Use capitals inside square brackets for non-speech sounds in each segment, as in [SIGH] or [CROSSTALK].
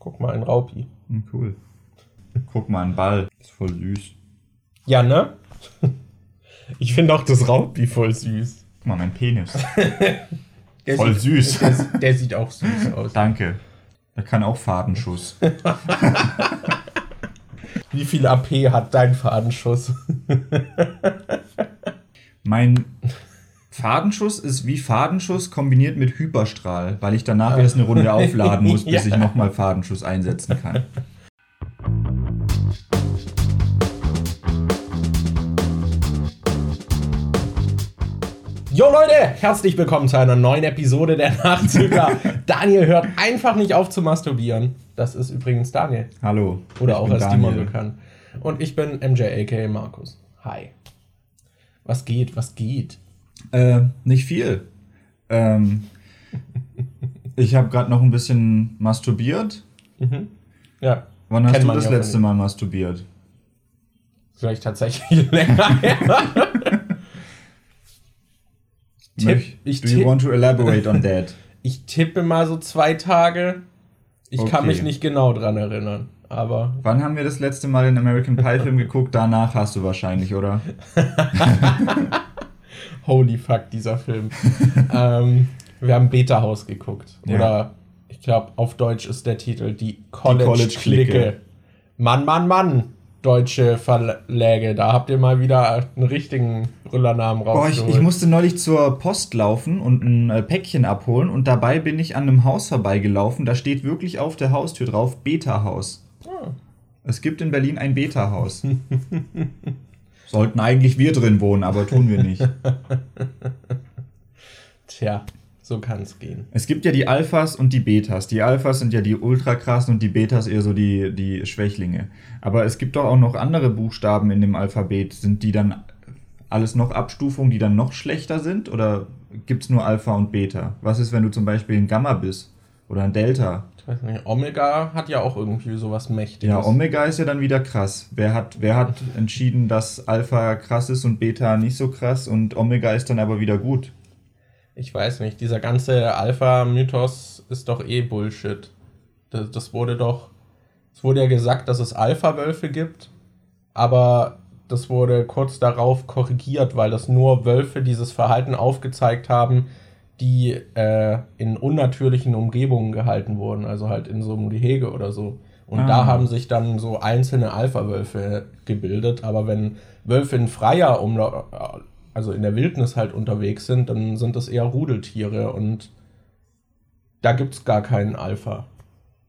Guck mal, ein Raupi. Hm, cool. Guck mal, ein Ball. Ist voll süß. Ja, ne? [LAUGHS] Ich finde auch das Raupi voll süß. Guck mal, mein Penis. [LAUGHS] Voll sieht, süß. Der, der sieht auch süß aus. Danke. Der kann auch Fadenschuss. [LAUGHS] Wie viel AP hat dein Fadenschuss? Mein Fadenschuss ist wie Fadenschuss kombiniert mit Hyperstrahl, weil ich danach erst eine Runde aufladen muss, [LAUGHS] bis Ja. ich nochmal Fadenschuss einsetzen kann. Jo Leute, herzlich willkommen zu einer neuen Episode der Nachzügler. [LAUGHS] Daniel hört einfach nicht auf zu masturbieren. Das ist übrigens Daniel. Hallo. Oder auch als Daniel. bekannt. Und ich bin MJ aka Markus. Hi. Was geht, was geht? Äh, nicht viel. Ähm, ich habe gerade noch ein bisschen masturbiert. Ja. Wann hast Kennt du das ja letzte Mal masturbiert? Vielleicht tatsächlich [LAUGHS] länger [LAUGHS] her. Tipp, ich Do you want to elaborate on that? [LAUGHS] Ich tippe mal so zwei Tage. Ich kann Okay. mich nicht genau dran erinnern. Aber Wann haben wir das letzte Mal den American Pie Film geguckt? Danach hast du wahrscheinlich, oder? Holy fuck, dieser Film. [LAUGHS] ähm, wir haben Beta-Haus geguckt. Ja. Oder ich glaube, auf Deutsch ist der Titel Die College-Clique. College-Clique. Mann, Mann, Mann, deutsche Verläge. Da habt ihr mal wieder einen richtigen Brüllernamen Boah, ich, rausgeholt. ich musste neulich zur Post laufen und ein äh, Päckchen abholen und dabei bin ich an einem Haus vorbeigelaufen. Da steht wirklich auf der Haustür drauf Beta-Haus. Ah. Es gibt in Berlin ein Beta-Haus. [LAUGHS] Sollten eigentlich wir drin wohnen, aber tun wir nicht. [LAUGHS] Tja, so kann es gehen. Es gibt ja die Alphas und die Betas. Die Alphas sind ja die ultra krassen und die Betas eher so die, die Schwächlinge. Aber es gibt doch auch noch andere Buchstaben in dem Alphabet. Sind die dann alles noch Abstufungen, die dann noch schlechter sind? Oder gibt es nur Alpha und Beta? Was ist, wenn du zum Beispiel ein Gamma bist? Oder ein Delta? Weiß nicht, Omega hat ja auch irgendwie sowas Mächtiges. Ja, Omega ist ja dann wieder krass. Wer hat, wer hat [LAUGHS] entschieden, dass Alpha krass ist und Beta nicht so krass und Omega ist dann aber wieder gut? Ich weiß nicht, dieser ganze Alpha-Mythos ist doch eh Bullshit. Das, das wurde doch. Es wurde ja gesagt, dass es Alpha-Wölfe gibt, aber das wurde kurz darauf korrigiert, weil das nur Wölfe dieses Verhalten aufgezeigt haben, die äh, in unnatürlichen Umgebungen gehalten wurden, also halt in so einem Gehege oder so. Und Ah. da haben sich dann so einzelne Alpha-Wölfe gebildet, aber wenn Wölfe in freier Umla also in der Wildnis halt unterwegs sind, dann sind das eher Rudeltiere und da gibt es gar keinen Alpha.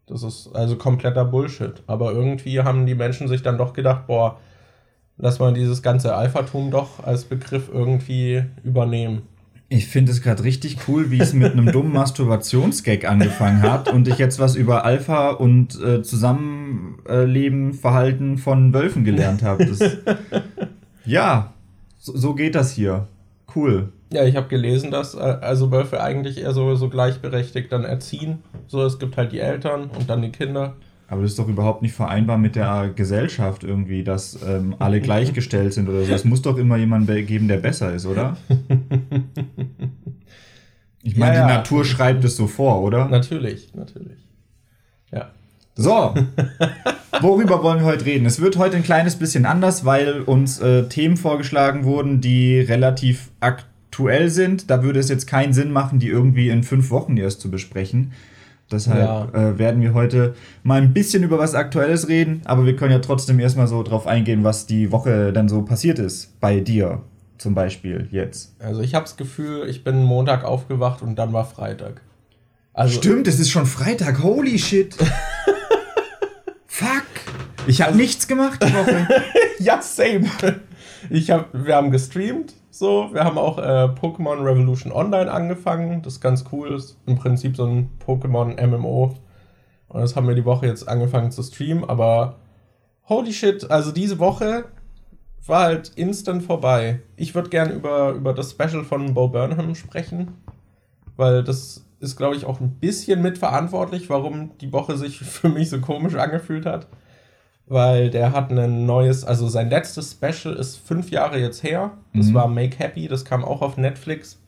Das ist also kompletter Bullshit. Aber irgendwie haben die Menschen sich dann doch gedacht, boah, lass mal dieses ganze Alphatum doch als Begriff irgendwie übernehmen. Ich finde es gerade richtig cool, wie es mit einem dummen [LAUGHS] Masturbationsgag angefangen hat und ich jetzt was über Alpha und äh, Zusammenleben, Verhalten von Wölfen gelernt habe. [LAUGHS] Ja, so, so geht das hier. Cool. Ja, ich habe gelesen, dass äh, also Wölfe eigentlich eher so, so gleichberechtigt dann erziehen. So, es gibt halt die Eltern und dann die Kinder. Aber das ist doch überhaupt nicht vereinbar mit der Gesellschaft irgendwie, dass ähm, alle [LAUGHS] gleichgestellt sind oder so. Es muss doch immer jemanden be- geben, der besser ist, oder? Ich meine, Ja, die ja. Natur schreibt es so vor, oder? Natürlich, natürlich. Ja. So, [LAUGHS] worüber wollen wir heute reden? Es wird heute ein kleines bisschen anders, weil uns äh, Themen vorgeschlagen wurden, die relativ aktuell sind. Da würde es jetzt keinen Sinn machen, die irgendwie in fünf Wochen erst zu besprechen. Deshalb äh, werden wir heute mal ein bisschen über was Aktuelles reden, aber wir können ja trotzdem erstmal so drauf eingehen, was die Woche dann so passiert ist. Bei dir zum Beispiel jetzt. Also ich habe das Gefühl, ich bin Montag aufgewacht und dann war Freitag. Also, Stimmt, es ist schon Freitag. Holy shit. [LAUGHS] Fuck. Ich habe nichts gemacht die Woche. [LAUGHS] Ja, same. Ich hab, wir haben gestreamt, so. Wir haben auch äh, Pokémon Revolution Online angefangen. Das ist ganz cool. Das ist im Prinzip so ein Pokémon MMO. Und das haben wir die Woche jetzt angefangen zu streamen. Aber holy shit, also diese Woche war halt instant vorbei. Ich würde gern über, über das Special von Bo Burnham sprechen. Weil das ist, glaube ich, auch ein bisschen mitverantwortlich, warum die Woche sich [LAUGHS] für mich so komisch angefühlt hat weil der hat ein neues, also sein letztes Special ist fünf Jahre jetzt her. Das Mhm. war Make Happy, das kam auch auf Netflix.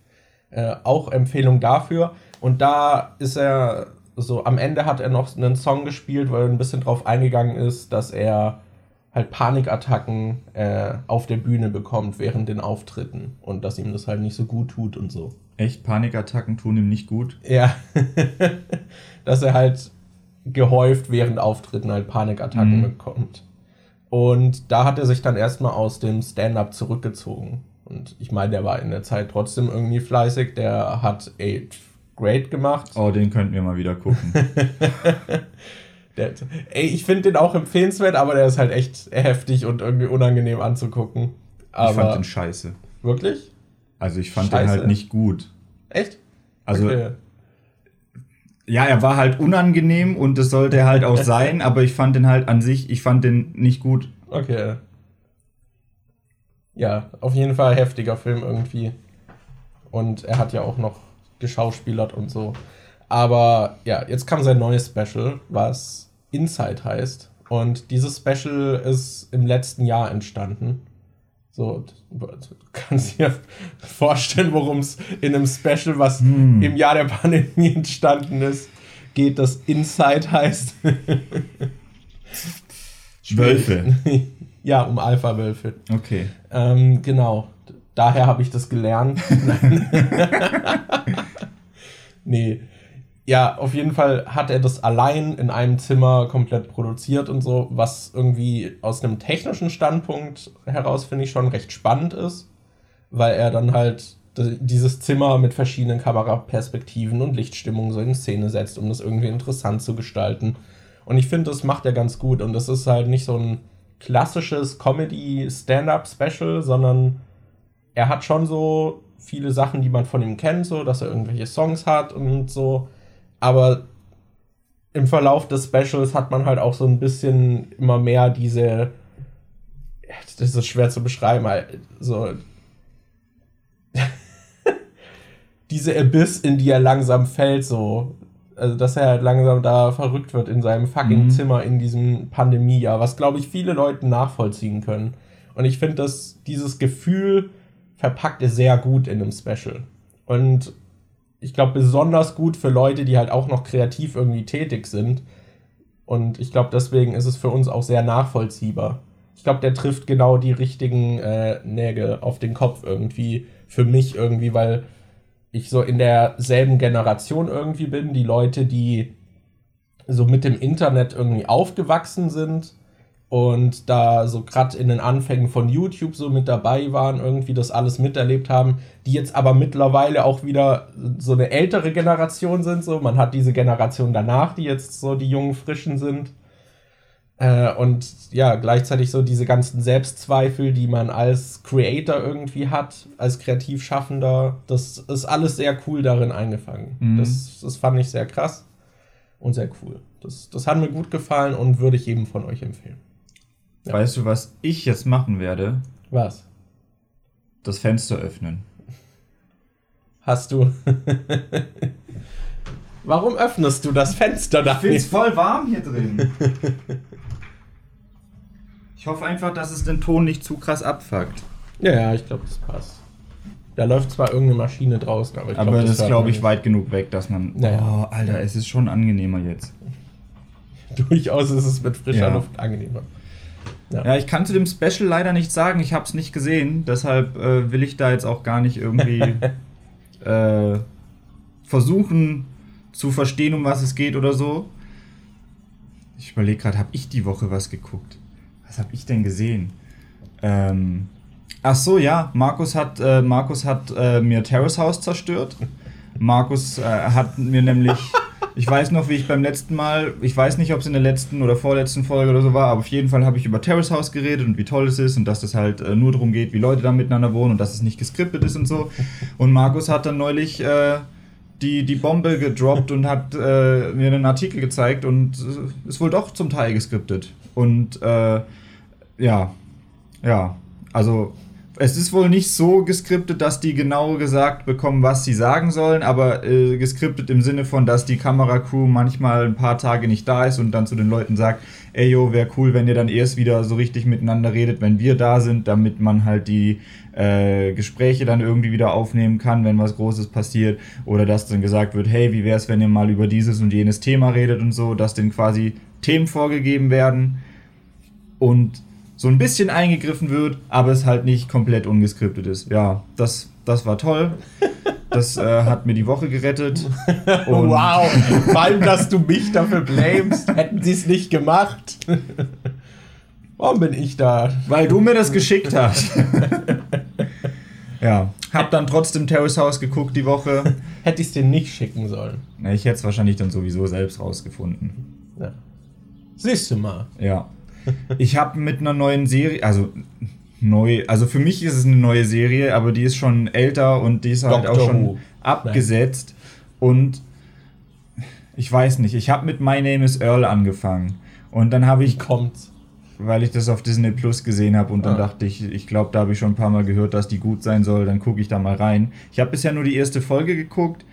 Äh, auch Empfehlung dafür. Und da ist er so am Ende hat er noch einen Song gespielt, weil er ein bisschen drauf eingegangen ist, dass er halt Panikattacken äh, auf der Bühne bekommt während den Auftritten und dass ihm das halt nicht so gut tut und so. Echt, Panikattacken tun ihm nicht gut? Ja, [LAUGHS] dass er halt gehäuft während Auftritten halt Panikattacken mhm. bekommt. Und da hat er sich dann erstmal aus dem Stand-up zurückgezogen. Und ich meine, der war in der Zeit trotzdem irgendwie fleißig. Der hat Eight Great gemacht. Oh, den könnten wir mal wieder gucken. [LAUGHS] der, ey, ich finde den auch empfehlenswert, aber der ist halt echt heftig und irgendwie unangenehm anzugucken. Aber ich fand den scheiße. Wirklich? Also ich fand scheiße. den halt nicht gut. Echt? Also okay. ja, er war halt unangenehm und das sollte er halt auch [LAUGHS] sein, aber ich fand den halt an sich, ich fand den nicht gut. Okay. Ja, auf jeden Fall heftiger Film irgendwie. Und er hat ja auch noch geschauspielert und so. Aber ja, jetzt kam sein neues Special, was Inside heißt. Und dieses Special ist im letzten Jahr entstanden. So, du kannst dir [LAUGHS] vorstellen, worum es in einem Special, was hm. im Jahr der Pandemie entstanden ist, geht, das Inside heißt. [LAUGHS] Wölfe. [LAUGHS] ja, um Alpha-Wölfe. Okay. Ähm, genau. Daher habe ich das gelernt. nee. Ja, auf jeden Fall hat er das allein in einem Zimmer komplett produziert und so, was irgendwie aus einem technischen Standpunkt heraus, finde ich, schon recht spannend ist, weil er dann halt dieses Zimmer mit verschiedenen Kameraperspektiven und Lichtstimmungen so in Szene setzt, um das irgendwie interessant zu gestalten. Und ich finde, das macht er ganz gut. Und das ist halt nicht so ein klassisches Comedy-Stand-up-Special, sondern er hat schon so viele Sachen, die man von ihm kennt, so dass er irgendwelche Songs hat und so. Aber im Verlauf des Specials hat man halt auch so ein bisschen immer mehr diese. Das ist schwer zu beschreiben, so. [LAUGHS] diese Abyss, in die er langsam fällt, so. Also, dass er halt langsam da verrückt wird in seinem fucking mhm. Zimmer in diesem Pandemiejahr, was glaube ich viele Leute nachvollziehen können. Und ich finde, dass dieses Gefühl verpackt er sehr gut in einem Special. Und ich glaube, besonders gut für Leute, die halt auch noch kreativ irgendwie tätig sind. Und ich glaube, deswegen ist es für uns auch sehr nachvollziehbar. Ich glaube, der trifft genau die richtigen äh, Nägel auf den Kopf irgendwie. Für mich irgendwie, weil ich so in derselben Generation irgendwie bin. Die Leute, die so mit dem Internet irgendwie aufgewachsen sind und da so gerade in den Anfängen von YouTube so mit dabei waren, irgendwie das alles miterlebt haben, die jetzt aber mittlerweile auch wieder so eine ältere Generation sind, so man hat diese Generation danach, die jetzt so die jungen Frischen sind. Äh, und ja, gleichzeitig so diese ganzen Selbstzweifel, die man als Creator irgendwie hat, als Kreativschaffender, das ist alles sehr cool darin eingefangen. Mhm. Das, das fand ich sehr krass und sehr cool. Das, das hat mir gut gefallen und würde ich jedem von euch empfehlen. Ja. Weißt du, was ich jetzt machen werde? Was? Das Fenster öffnen. Hast du. [LAUGHS] Warum öffnest du das Fenster da? Ich finde es voll warm hier drin. ich hoffe einfach, dass es den Ton nicht zu krass abfuckt. Ja, ja, ich glaube, das passt. Da läuft zwar irgendeine Maschine draußen, aber ich glaube, das, das ist, glaube ich, weit genug weg, dass man. Naja. Oh, Alter, es ist schon angenehmer jetzt. [LAUGHS] Durchaus ist es mit frischer ja. Luft angenehmer. Ja. ja. ich kann zu dem Special leider nichts sagen. Ich habe es nicht gesehen. Deshalb äh, will ich da jetzt auch gar nicht irgendwie [LAUGHS] äh, versuchen zu verstehen, um was es geht oder so. Ich überlege gerade, habe ich die Woche was geguckt? Was habe ich denn gesehen? Ähm, ach so, ja. Markus hat, äh, Markus hat äh, mir Terrace House zerstört. Markus äh, hat mir nämlich [LAUGHS] ich weiß noch, wie ich beim letzten Mal, ich weiß nicht, ob es in der letzten oder vorletzten Folge oder so war, aber auf jeden Fall habe ich über Terrace House geredet und wie toll es ist und dass es halt äh, nur darum geht, wie Leute da miteinander wohnen und dass es nicht geskriptet ist und so. Und Markus hat dann neulich äh, die, die Bombe gedroppt und hat äh, mir einen Artikel gezeigt und äh, ist wohl doch zum Teil geskriptet. Und äh, ja, ja, also es ist wohl nicht so geskriptet, dass die genau gesagt bekommen, was sie sagen sollen, aber äh, geskriptet im Sinne von, dass die Kameracrew manchmal ein paar Tage nicht da ist und dann zu den Leuten sagt, ey yo, wäre cool, wenn ihr dann erst wieder so richtig miteinander redet, wenn wir da sind, damit man halt die äh, Gespräche dann irgendwie wieder aufnehmen kann, wenn was Großes passiert. Oder dass dann gesagt wird, hey, wie wäre es, wenn ihr mal über dieses und jenes Thema redet und so, dass denen quasi Themen vorgegeben werden. Und so ein bisschen eingegriffen wird, aber es halt nicht komplett ungeskriptet ist. Ja, das, das war toll. Das äh, hat mir die Woche gerettet. [LAUGHS] Und wow, vor allem, dass du mich dafür blamest. Hätten sie es nicht gemacht. Warum bin ich da? Weil du mir das geschickt hast. ja, hab dann trotzdem Terrace House geguckt die Woche. Hätte ich es dir nicht schicken sollen. Ich hätte es wahrscheinlich dann sowieso selbst rausgefunden. Ja. Siehst du mal. Ja. Ich habe mit einer neuen Serie, also neu, also für mich ist es eine neue Serie, aber die ist schon älter und die ist halt Doctor auch schon Who. abgesetzt. Und ich weiß nicht, ich habe mit My Name is Earl angefangen. Und dann habe ich, kommt's? weil ich das auf Disney Plus gesehen habe und dann Ah. dachte ich, ich glaube, da habe ich schon ein paar Mal gehört, dass die gut sein soll, dann gucke ich da mal rein. Ich habe bisher nur die erste Folge geguckt,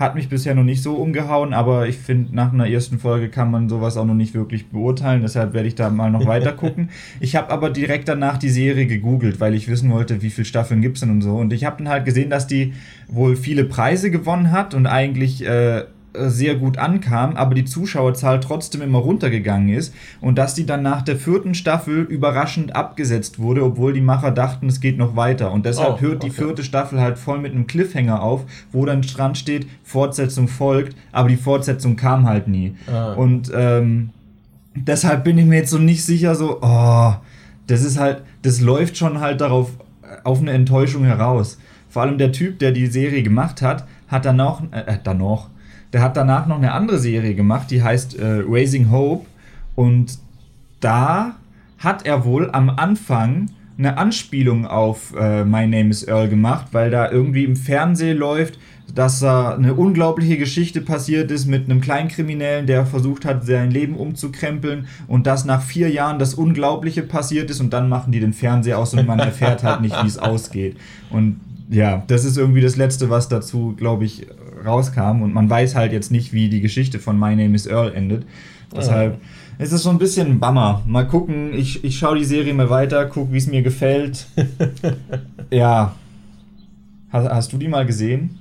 hat mich bisher noch nicht so umgehauen, aber ich finde, nach einer ersten Folge kann man sowas auch noch nicht wirklich beurteilen, deshalb werde ich da mal noch weiter gucken. [LAUGHS] Ich habe aber direkt danach die Serie gegoogelt, weil ich wissen wollte, wie viele Staffeln gibt es denn und so. Und ich habe dann halt gesehen, dass die wohl viele Preise gewonnen hat und eigentlich äh, sehr gut ankam, aber die Zuschauerzahl trotzdem immer runtergegangen ist und dass die dann nach der vierten Staffel überraschend abgesetzt wurde, obwohl die Macher dachten, es geht noch weiter. Und deshalb Oh, hört die okay. vierte Staffel halt voll mit einem Cliffhanger auf, wo dann dran steht, Fortsetzung folgt, aber die Fortsetzung kam halt nie. Ah. Und ähm, deshalb bin ich mir jetzt so nicht sicher, so, oh, das ist halt, das läuft schon halt darauf, auf eine Enttäuschung heraus. Vor allem der Typ, der die Serie gemacht hat, hat dann noch, äh, dann noch, der hat danach noch eine andere Serie gemacht, die heißt äh, Raising Hope. Und da hat er wohl am Anfang eine Anspielung auf äh, My Name is Earl gemacht, weil da irgendwie im Fernsehen läuft, dass da eine unglaubliche Geschichte passiert ist mit einem Kleinkriminellen, der versucht hat, sein Leben umzukrempeln und dass nach vier Jahren das Unglaubliche passiert ist und dann machen die den Fernseher aus und man erfährt halt nicht, wie es [LAUGHS] ausgeht. Und ja, das ist irgendwie das Letzte, was dazu, glaube ich, rauskam und man weiß halt jetzt nicht, wie die Geschichte von My Name is Earl endet. Deshalb ist es so ein bisschen ein Bummer. Mal gucken, ich, ich schaue die Serie mal weiter, guck, wie es mir gefällt. [LAUGHS] ja. Hast, hast du die mal gesehen?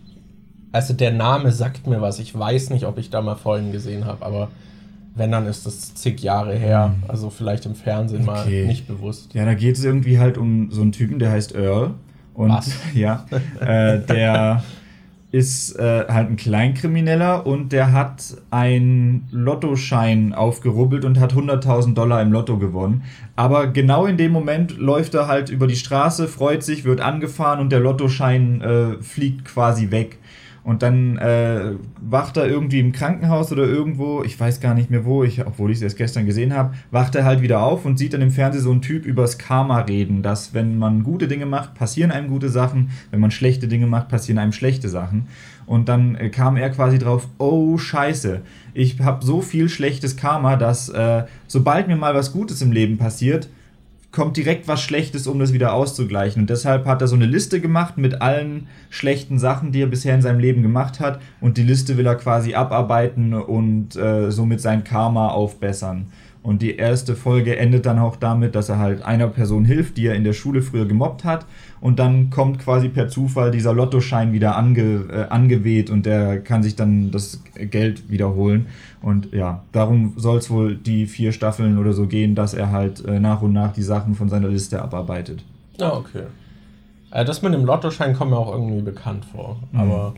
Also der Name sagt mir was. Ich weiß nicht, ob ich da mal Folgen gesehen habe, aber wenn, dann ist das zig Jahre her. Also vielleicht im Fernsehen Mhm. Okay. mal nicht bewusst. Ja, da geht es irgendwie halt um so einen Typen, der heißt Earl. Und Was? [LAUGHS] ja, äh, der [LAUGHS] ist äh, halt ein Kleinkrimineller und der hat einen Lottoschein aufgerubbelt und hat 100.000 Dollar im Lotto gewonnen. Aber genau in dem Moment läuft er halt über die Straße, freut sich, wird angefahren und der Lottoschein äh, fliegt quasi weg. Und dann äh, wacht er irgendwie im Krankenhaus oder irgendwo, ich weiß gar nicht mehr wo, ich, obwohl ich es erst gestern gesehen habe, wacht er halt wieder auf und sieht dann im Fernsehen so einen Typ übers Karma reden, dass wenn man gute Dinge macht, passieren einem gute Sachen, wenn man schlechte Dinge macht, passieren einem schlechte Sachen. Und dann äh, kam er quasi drauf, oh scheiße, ich habe so viel schlechtes Karma, dass äh, sobald mir mal was Gutes im Leben passiert, kommt direkt was Schlechtes, um das wieder auszugleichen. Und deshalb hat er so eine Liste gemacht mit allen schlechten Sachen, die er bisher in seinem Leben gemacht hat. Und die Liste will er quasi abarbeiten und äh, somit sein Karma aufbessern. Und die erste Folge endet dann auch damit, dass er halt einer Person hilft, die er in der Schule früher gemobbt hat. Und dann kommt quasi per Zufall dieser Lottoschein wieder ange, äh, angeweht und der kann sich dann das Geld wiederholen. Und ja, darum soll es wohl die vier Staffeln oder so gehen, dass er halt äh, nach und nach die Sachen von seiner Liste abarbeitet. Ah, okay. Äh, das mit dem Lottoschein kommt mir auch irgendwie bekannt vor. Mhm. Aber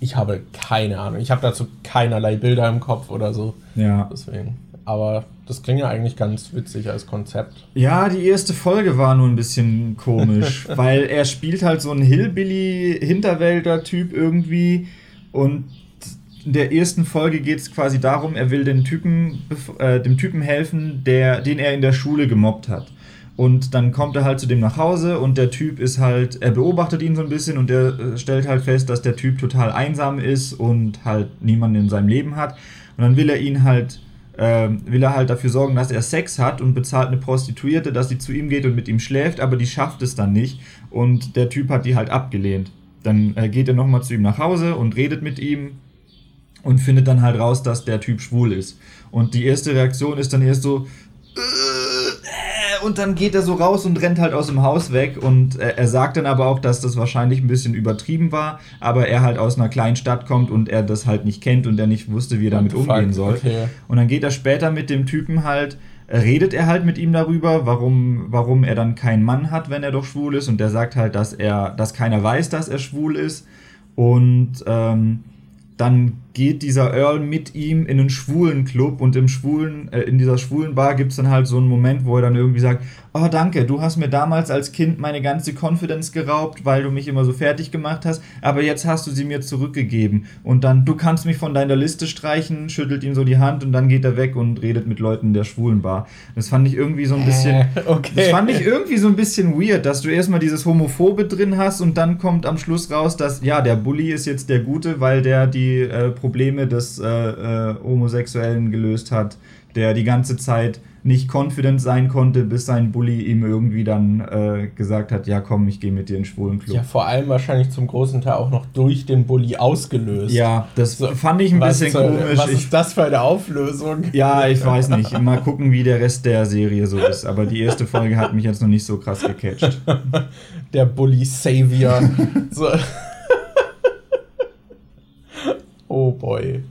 ich habe keine Ahnung. Ich habe dazu keinerlei Bilder im Kopf oder so. Ja. Deswegen. Aber das klingt ja eigentlich ganz witzig als Konzept. Ja, die erste Folge war nur ein bisschen komisch, [LAUGHS] weil er spielt halt so einen Hillbilly-Hinterwälder-Typ irgendwie und in der ersten Folge geht es quasi darum, er will den Typen, äh, dem Typen helfen, der, den er in der Schule gemobbt hat. Und dann kommt er halt zu dem nach Hause und der Typ ist halt, er beobachtet ihn so ein bisschen und er äh, stellt halt fest, dass der Typ total einsam ist und halt niemanden in seinem Leben hat. Und dann will er ihn halt ähm, will er halt dafür sorgen, dass er Sex hat und bezahlt eine Prostituierte, dass sie zu ihm geht und mit ihm schläft, aber die schafft es dann nicht und der Typ hat die halt abgelehnt. Dann äh, geht er nochmal zu ihm nach Hause und redet mit ihm und findet dann halt raus, dass der Typ schwul ist. Und die erste Reaktion ist dann erst so, äh, und dann geht er so raus und rennt halt aus dem Haus weg und äh, er sagt dann aber auch, dass das wahrscheinlich ein bisschen übertrieben war, aber er halt aus einer kleinen Stadt kommt und er das halt nicht kennt und er nicht wusste, wie er damit umgehen soll. Okay. Und dann geht er später mit dem Typen halt redet er halt mit ihm darüber, warum, warum er dann keinen Mann hat, wenn er doch schwul ist. Und der sagt halt, dass er, dass keiner weiß, dass er schwul ist. Und ähm, dann geht dieser Earl mit ihm in einen schwulen Club und im schwulen, äh, in dieser schwulen Bar gibt es dann halt so einen Moment, wo er dann irgendwie sagt, oh danke, du hast mir damals als Kind meine ganze Confidence geraubt, weil du mich immer so fertig gemacht hast, aber jetzt hast du sie mir zurückgegeben. Und dann, du kannst mich von deiner Liste streichen, schüttelt ihm so die Hand und dann geht er weg und redet mit Leuten in der schwulen Bar. Das fand ich irgendwie so ein bisschen, äh, okay. das fand ich irgendwie so ein bisschen weird, dass du erstmal dieses Homophobe drin hast und dann kommt am Schluss raus, dass, ja, der Bully ist jetzt der Gute, weil der die äh, Probleme des äh, äh, Homosexuellen gelöst hat, der die ganze Zeit nicht confident sein konnte, bis sein Bully ihm irgendwie dann äh, gesagt hat, ja komm, ich gehe mit dir in den schwulen Club. Ja, vor allem wahrscheinlich zum großen Teil auch noch durch den Bully ausgelöst. Ja, das so, fand ich ein bisschen soll, komisch. Was ist das für eine Auflösung? Ja, ich weiß nicht. Mal gucken, wie der Rest der Serie so ist. Aber die erste Folge hat mich jetzt noch nicht so krass gecatcht. [LAUGHS] Der Bully-Savior. [LAUGHS] so. Oh boy.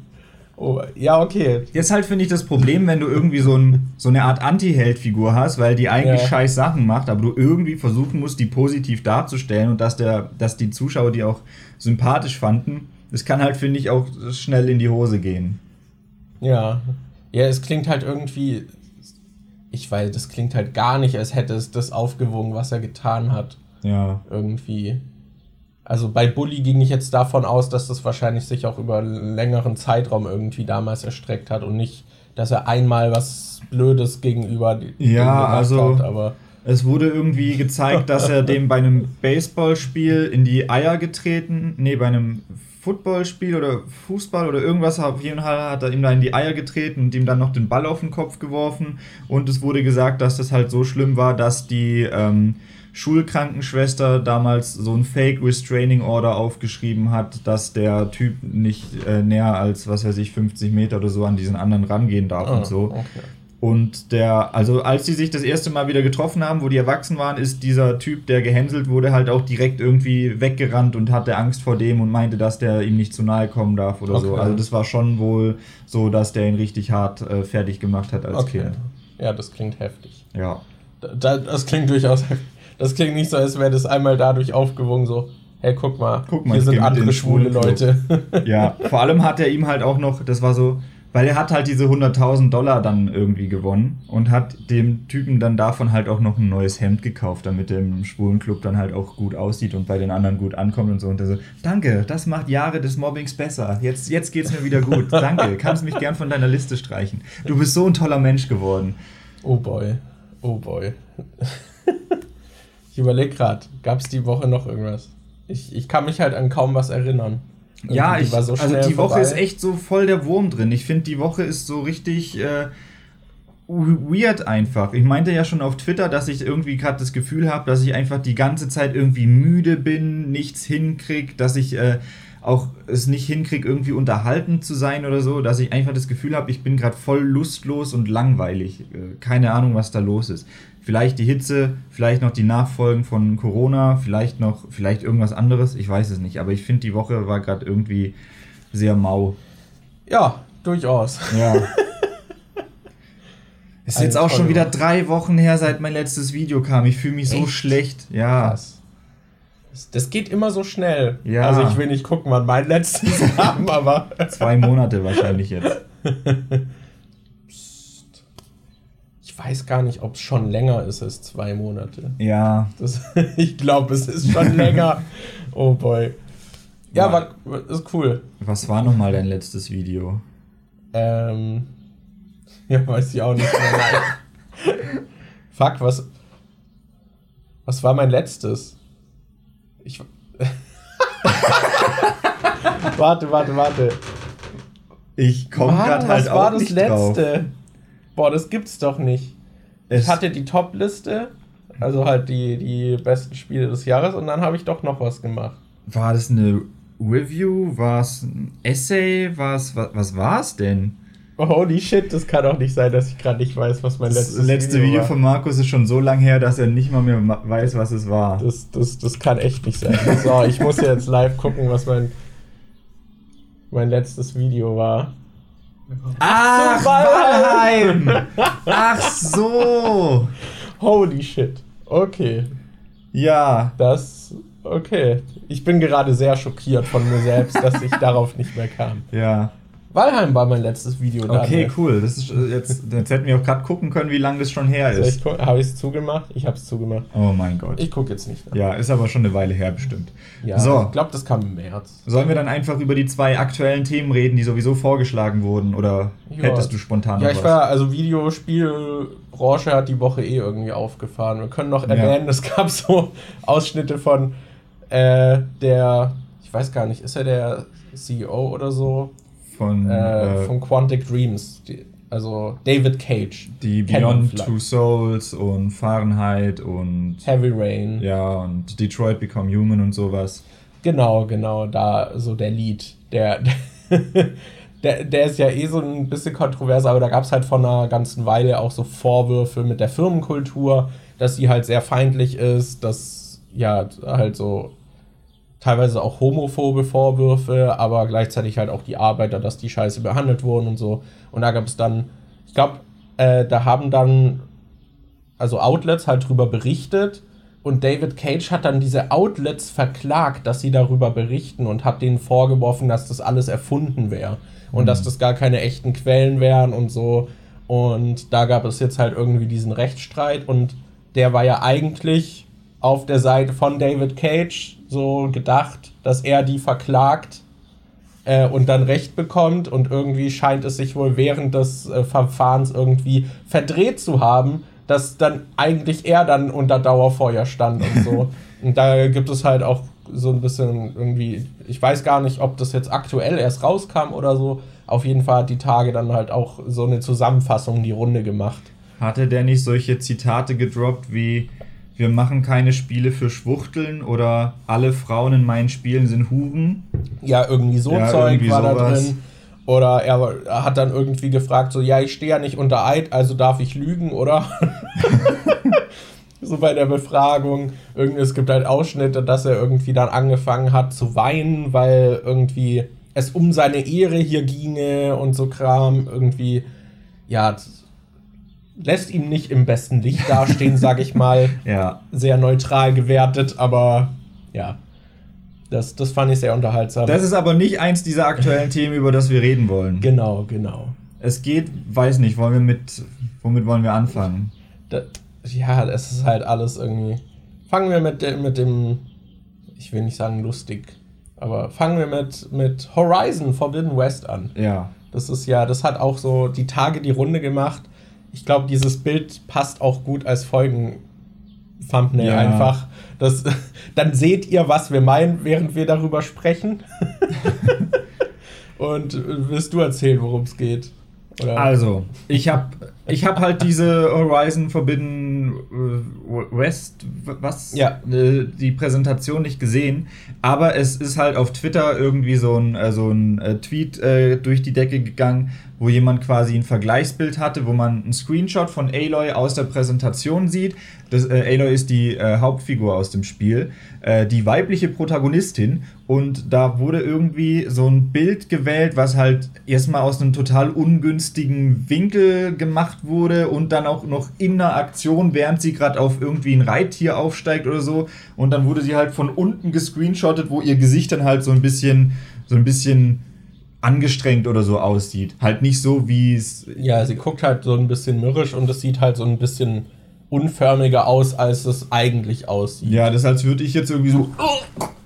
Oh, ja, okay. Jetzt halt finde ich das Problem, wenn du irgendwie so, ein, so eine Art Anti-Held-Figur hast, weil die eigentlich ja. scheiß Sachen macht, aber du irgendwie versuchen musst, die positiv darzustellen und dass, der, dass die Zuschauer die auch sympathisch fanden. Das kann halt, finde ich, auch schnell in die Hose gehen. Ja. Ja, es klingt halt irgendwie. Ich weiß, das klingt halt gar nicht, als hätte es das aufgewogen, was er getan hat. Ja. Irgendwie. Also bei Bully ging ich jetzt davon aus, dass das wahrscheinlich sich auch über einen längeren Zeitraum irgendwie damals erstreckt hat und nicht, dass er einmal was Blödes gegenüber ja, also hat, aber es wurde irgendwie gezeigt, dass er dem bei einem Baseballspiel in die Eier getreten, nee, bei einem Footballspiel oder Fußball oder irgendwas, auf jeden Fall hat er ihm da in die Eier getreten und ihm dann noch den Ball auf den Kopf geworfen und es wurde gesagt, dass das halt so schlimm war, dass die ähm, Schulkrankenschwester damals so ein Fake Restraining Order aufgeschrieben hat, dass der Typ nicht äh, näher als, was weiß ich, 50 Meter oder so an diesen anderen rangehen darf oh, und so. Okay. Und der, also als die sich das erste Mal wieder getroffen haben, wo die erwachsen waren, ist dieser Typ, der gehänselt wurde, halt auch direkt irgendwie weggerannt und hatte Angst vor dem und meinte, dass der ihm nicht zu nahe kommen darf oder okay. so. Also das war schon wohl so, dass der ihn richtig hart äh, fertig gemacht hat als okay. Kind. Ja, das klingt heftig. Ja. das klingt durchaus heftig. Das klingt nicht so, als wäre das einmal dadurch aufgewogen, so, hey, guck mal, guck mal hier sind andere schwule Leute. [LAUGHS] ja, vor allem hat er ihm halt auch noch, das war so, weil er hat halt diese 100.000 Dollar dann irgendwie gewonnen und hat dem Typen dann davon halt auch noch ein neues Hemd gekauft, damit er im schwulen Club dann halt auch gut aussieht und bei den anderen gut ankommt und so. Und er so, danke, das macht Jahre des Mobbings besser. Jetzt, jetzt geht's mir wieder gut. Danke, kannst mich gern von deiner Liste streichen. Du bist so ein toller Mensch geworden. Oh boy, oh boy. [LAUGHS] Ich überlege gerade, gab es die Woche noch irgendwas? Ich, ich kann mich halt an kaum was erinnern. Irgendwie ja, ich, so also die Woche ist echt so voll der Wurm drin. Ich finde, die Woche ist so richtig äh, weird einfach. Ich meinte ja schon auf Twitter, dass ich irgendwie gerade das Gefühl habe, dass ich einfach die ganze Zeit irgendwie müde bin, nichts hinkrieg, dass ich äh, auch es nicht hinkriege, irgendwie unterhalten zu sein oder so, dass ich einfach das Gefühl habe, ich bin gerade voll lustlos und langweilig. Äh, keine Ahnung, was da los ist. Vielleicht die Hitze, vielleicht noch die Nachfolgen von Corona, vielleicht noch, vielleicht irgendwas anderes, ich weiß es nicht. Aber ich finde, die Woche war gerade irgendwie sehr mau. Ja, durchaus. Ja. [LAUGHS] ist jetzt auch schon wieder drei Wochen her, seit mein letztes Video kam. Ich fühle mich Echt? so schlecht. Ja. Krass. Das geht immer so schnell. Ja. Also ich will nicht gucken, wann mein letztes [LAUGHS] haben, aber. Zwei Monate wahrscheinlich jetzt. [LAUGHS] Weiß gar nicht, ob es schon länger ist als zwei Monate. Ja. Das, [LAUGHS] ich glaube, es ist schon [LAUGHS] länger. Oh boy. Ja, war, ist cool. Was war nochmal dein letztes Video? Ähm. [LAUGHS] Ja, weiß ich auch nicht mehr. Fuck, was. Was war mein letztes? Ich. warte, warte, warte. Ich komme gerade halt auch nicht drauf. Boah, das gibt's doch nicht. Es- ich hatte die Top-Liste, also halt die, die besten Spiele des Jahres und dann habe ich doch noch was gemacht. War das eine Review? War es ein Essay? War's, was, was war es denn? Holy shit, das kann doch nicht sein, dass ich gerade nicht weiß, was mein Das letztes letzte Video, war. von Markus ist schon so lang her, dass er nicht mal mehr weiß, was es war. Das, das, das kann echt nicht sein. So, ich muss jetzt live gucken, was mein, mein letztes Video war. Ach, so, Valheim! Valheim! Ach so! Holy shit. Okay. Ja, Das. Okay. Ich bin gerade sehr schockiert von mir selbst, dass ich darauf nicht mehr kam. ja. Walheim war mein letztes Video. Okay, Daniel. cool. Das ist äh, jetzt, [LAUGHS] jetzt hätten wir auch gerade gucken können, wie lange das schon her ist. gu- Habe ich es zugemacht? Ich habe es zugemacht. Oh mein Gott. Ich gucke jetzt nicht nach. Ja, ist aber schon eine Weile her bestimmt. Ja, So. ich glaube, das kam im März. Sollen wir dann einfach über die zwei aktuellen Themen reden, die sowieso vorgeschlagen wurden? Oder Ja. hättest du spontan Ja, ich war, also Videospielbranche hat die Woche eh irgendwie aufgefahren. Wir können noch Ja. erwähnen, es gab so [LAUGHS] Ausschnitte von äh, der, ich weiß gar nicht, ist er der CEO oder so? Von Äh, äh, von Quantic Dreams. Die, also David Cage. die Beyond. Two Souls und Fahrenheit und Heavy Rain. ja und Detroit Become Human und sowas. Genau, genau, da so der Lied. Der, [LAUGHS] der, der ist ja eh so ein bisschen kontrovers, aber da gab es halt vor einer ganzen Weile auch so Vorwürfe mit der Firmenkultur, dass sie halt sehr feindlich ist, dass ja halt so teilweise auch homophobe Vorwürfe, aber gleichzeitig halt auch die Arbeiter, dass die scheiße behandelt wurden und so. Und da gab es dann, ich glaube, äh, da haben dann also Outlets halt drüber berichtet und David Cage hat dann diese Outlets verklagt, dass sie darüber berichten und hat denen vorgeworfen, dass das alles erfunden wäre und dass das gar keine echten Quellen wären und so. Und da gab es jetzt halt irgendwie diesen Rechtsstreit und der war ja eigentlich auf der Seite von David Cage so gedacht, dass er die verklagt äh, und dann Recht bekommt und irgendwie scheint es sich wohl während des äh, Verfahrens irgendwie verdreht zu haben, dass dann eigentlich er dann unter Dauerfeuer stand und so. [LAUGHS] und da gibt es halt auch so ein bisschen irgendwie, ich weiß gar nicht, ob das jetzt aktuell erst rauskam oder so. Auf jeden Fall hat die Tage dann halt auch so eine Zusammenfassung die Runde gemacht. Hatte der nicht solche Zitate gedroppt wie wir machen keine Spiele für Schwuchteln oder alle Frauen in meinen Spielen sind Huren? Ja, irgendwie so Ja, Zeug irgendwie war da sowas. drin. Oder er, hat dann irgendwie gefragt, so, ja, ich stehe ja nicht unter Eid, also darf ich lügen, oder? [LAUGHS] so bei der Befragung. Irgendwie, es gibt halt Ausschnitte, dass er irgendwie dann angefangen hat zu weinen, weil irgendwie es um seine Ehre hier ginge und so Kram. Irgendwie, ja, lässt ihn nicht im besten Licht dastehen, [LAUGHS] sag ich mal Ja. sehr neutral gewertet, aber ja, das, das fand ich sehr unterhaltsam. Das ist aber nicht eins dieser aktuellen [LAUGHS] Themen, über das wir reden wollen. genau, genau. Es geht, weiß nicht, wollen wir mit, womit wollen wir anfangen? Da, ja, es ist halt alles irgendwie. Fangen wir mit dem, mit dem, ich will nicht sagen lustig, aber fangen wir mit, mit Horizon Forbidden West an. Ja. Das ist ja, das hat auch so die Tage die Runde gemacht. Ich glaube, dieses Bild passt auch gut als Folgen-Thumbnail Ja. einfach. Das, [LAUGHS] dann seht ihr, was wir meinen, während wir darüber sprechen. [LAUGHS] Und äh, willst du erzählen, worum es geht? Oder? Also, ich habe ich hab halt diese Horizon Forbidden äh, West, was? Ja. Äh, die Präsentation nicht gesehen, aber es ist halt auf Twitter irgendwie so ein, äh, so ein Tweet äh, durch die Decke gegangen, wo jemand quasi ein Vergleichsbild hatte, wo man einen Screenshot von Aloy aus der Präsentation sieht. Das, äh, Aloy ist die äh, Hauptfigur aus dem Spiel, äh, die weibliche Protagonistin. Und da wurde irgendwie so ein Bild gewählt, was halt erstmal aus einem total ungünstigen Winkel gemacht wurde und dann auch noch in einer Aktion, während sie gerade auf irgendwie ein Reittier aufsteigt oder so. Und dann wurde sie halt von unten gescreenshottet, wo ihr Gesicht dann halt so ein bisschen, so ein bisschen angestrengt oder so aussieht. Halt nicht so, wie es. Ja, sie guckt halt so ein bisschen mürrisch und es sieht halt so ein bisschen unförmiger aus, als es eigentlich aussieht. Ja, das als würde ich jetzt irgendwie so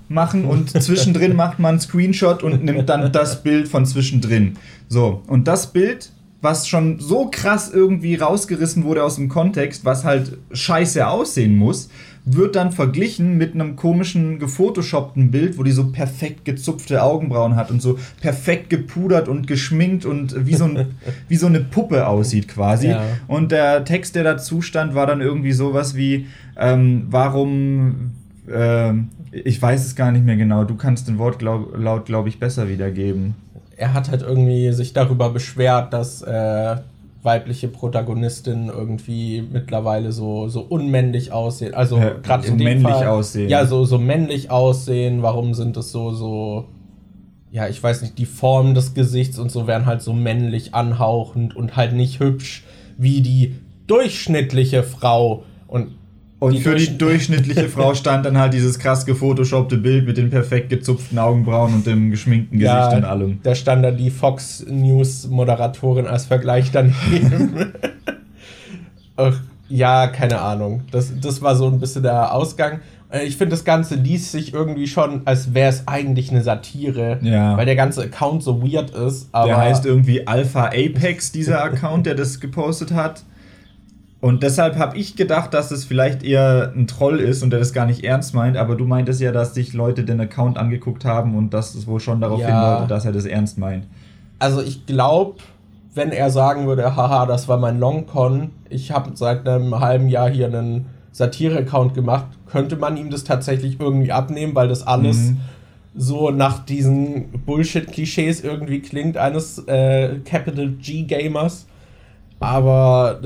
machen und [LAUGHS] zwischendrin macht man einen Screenshot und nimmt dann das Bild von zwischendrin. So, und das Bild was schon so krass irgendwie rausgerissen wurde aus dem Kontext, was halt scheiße aussehen muss, wird dann verglichen mit einem komischen gefotoshoppten Bild, wo die so perfekt gezupfte Augenbrauen hat und so perfekt gepudert und geschminkt und wie so, ein, [LAUGHS] wie so eine Puppe aussieht quasi. Ja. Und der Text, der dazu stand, war dann irgendwie sowas wie, ähm, warum, äh, ich weiß es gar nicht mehr genau, du kannst den Wortlaut, glaube ich, besser wiedergeben. Er hat halt irgendwie sich darüber beschwert, dass äh, weibliche Protagonistinnen irgendwie mittlerweile so, so unmännlich aussehen. Also ja, gerade so in dem männlich Fall, aussehen. Ja, so, so männlich aussehen. Warum sind es so, so, ja, ich weiß nicht, die Form des Gesichts und so werden halt so männlich anhauchend und halt nicht hübsch wie die durchschnittliche Frau. Und und die für die durchschnittliche [LAUGHS] Frau stand dann halt dieses krass gefotoshoppte Bild mit den perfekt gezupften Augenbrauen und dem geschminkten Gesicht ja, und allem. Da stand dann die Fox News Moderatorin als Vergleich daneben. [LAUGHS] Ach, ja, keine Ahnung. Das, das war so ein bisschen der Ausgang. Äh, ich finde, das Ganze liest sich irgendwie schon, als wäre es eigentlich eine Satire, ja. weil der ganze Account so weird ist. der heißt irgendwie Alpha Apex, dieser Account, der das gepostet hat. Und deshalb habe ich gedacht, dass es vielleicht eher ein Troll ist und der das gar nicht ernst meint, aber du meintest ja, dass sich Leute den Account angeguckt haben und dass es wohl schon darauf ja. hindeutet, dass er das ernst meint. Also ich glaube, wenn er sagen würde, haha, das war mein Longcon, ich habe seit einem halben Jahr hier einen Satire-Account gemacht, könnte man ihm das tatsächlich irgendwie abnehmen, weil das alles mhm. so nach diesen Bullshit-Klischees irgendwie klingt eines äh, Capital G-Gamers. Aber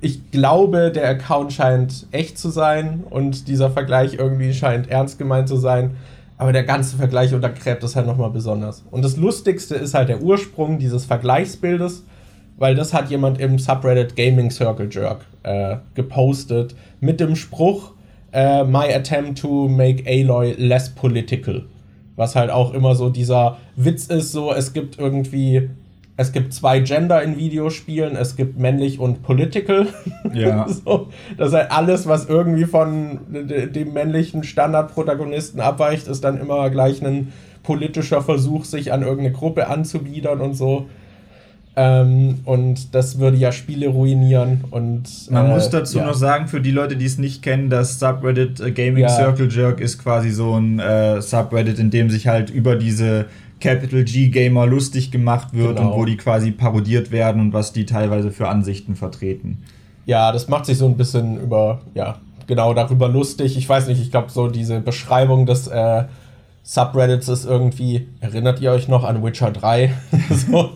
ich glaube, der Account scheint echt zu sein und dieser Vergleich irgendwie scheint ernst gemeint zu sein. Aber der ganze Vergleich untergräbt das halt nochmal besonders. Und das Lustigste ist halt der Ursprung dieses Vergleichsbildes, weil das hat jemand im Subreddit Gaming Circle Jerk äh, gepostet mit dem Spruch äh, My attempt to make Aloy less political. Was halt auch immer so dieser Witz ist, so es gibt irgendwie es gibt zwei Gender in Videospielen, es gibt männlich und political. [LAUGHS] Ja. [LAUGHS] so, das ist halt alles, was irgendwie von dem männlichen Standardprotagonisten abweicht, ist dann immer gleich ein politischer Versuch, sich an irgendeine Gruppe anzubiedern und so. Ähm, und das würde ja Spiele ruinieren. Und, Man äh, muss dazu ja. noch sagen, für die Leute, die es nicht kennen, das Subreddit äh, Gaming ja. Circle Jerk ist quasi so ein äh, Subreddit, in dem sich halt über diese Capital G Gamer lustig gemacht wird genau. und wo die quasi parodiert werden und was die teilweise für Ansichten vertreten. Ja, das macht sich so ein bisschen über, ja, genau darüber lustig. Ich weiß nicht, ich glaube, so diese Beschreibung des äh, Subreddits ist irgendwie, erinnert ihr euch noch an Witcher 3? [LAUGHS] so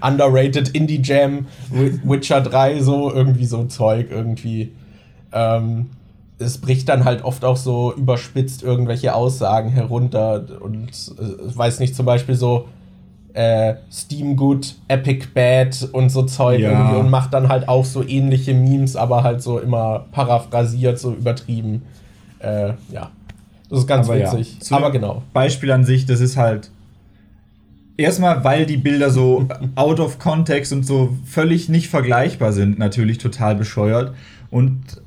underrated Indie Jam, Witcher 3, so irgendwie so Zeug irgendwie. Ähm, es bricht dann halt oft auch so überspitzt irgendwelche Aussagen herunter und äh, weiß nicht, zum Beispiel so äh, Steam Good, Epic Bad und so Zeug ja. irgendwie und macht dann halt auch so ähnliche Memes, aber halt so immer paraphrasiert, so übertrieben. Äh, ja. Das ist ganz aber witzig. Ja. Aber genau. Beispiel an sich, das ist halt Erstmal, weil die Bilder so [LAUGHS] out of context und so völlig nicht vergleichbar sind, natürlich total bescheuert. Und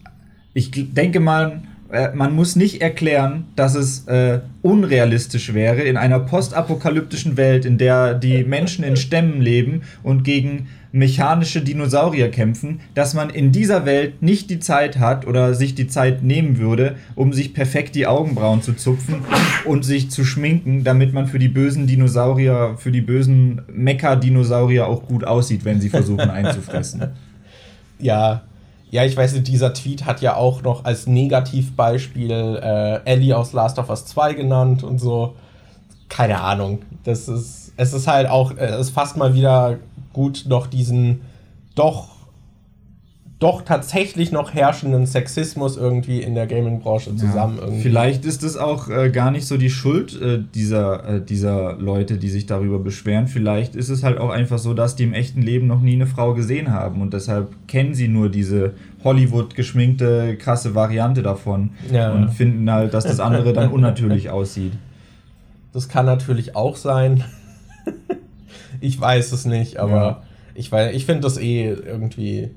ich denke mal, äh, man muss nicht erklären, dass es äh, unrealistisch wäre, in einer postapokalyptischen Welt, in der die [LAUGHS] Menschen in Stämmen leben und gegen mechanische Dinosaurier kämpfen, dass man in dieser Welt nicht die Zeit hat oder sich die Zeit nehmen würde, um sich perfekt die Augenbrauen zu zupfen und sich zu schminken, damit man für die bösen Dinosaurier, für die bösen Mecha-Dinosaurier auch gut aussieht, wenn sie versuchen [LAUGHS] einzufressen. Ja, ja, ich weiß nicht, dieser Tweet hat ja auch noch als Negativbeispiel äh, Ellie aus Last of Us 2 genannt und so. Keine Ahnung. Das ist, es ist halt auch, es ist fast mal wieder gut, noch diesen doch doch tatsächlich noch herrschenden Sexismus irgendwie in der Gaming-Branche zusammen. Ja, vielleicht ist es auch äh, gar nicht so die Schuld äh, dieser, äh, dieser Leute, die sich darüber beschweren. Vielleicht ist es halt auch einfach so, dass die im echten Leben noch nie eine Frau gesehen haben und deshalb kennen sie nur diese Hollywood geschminkte krasse Variante davon ja. und finden halt, dass das andere dann unnatürlich [LAUGHS] aussieht. Das kann natürlich auch sein. [LAUGHS] ich weiß es nicht, aber ja. ich, ich finde das eh irgendwie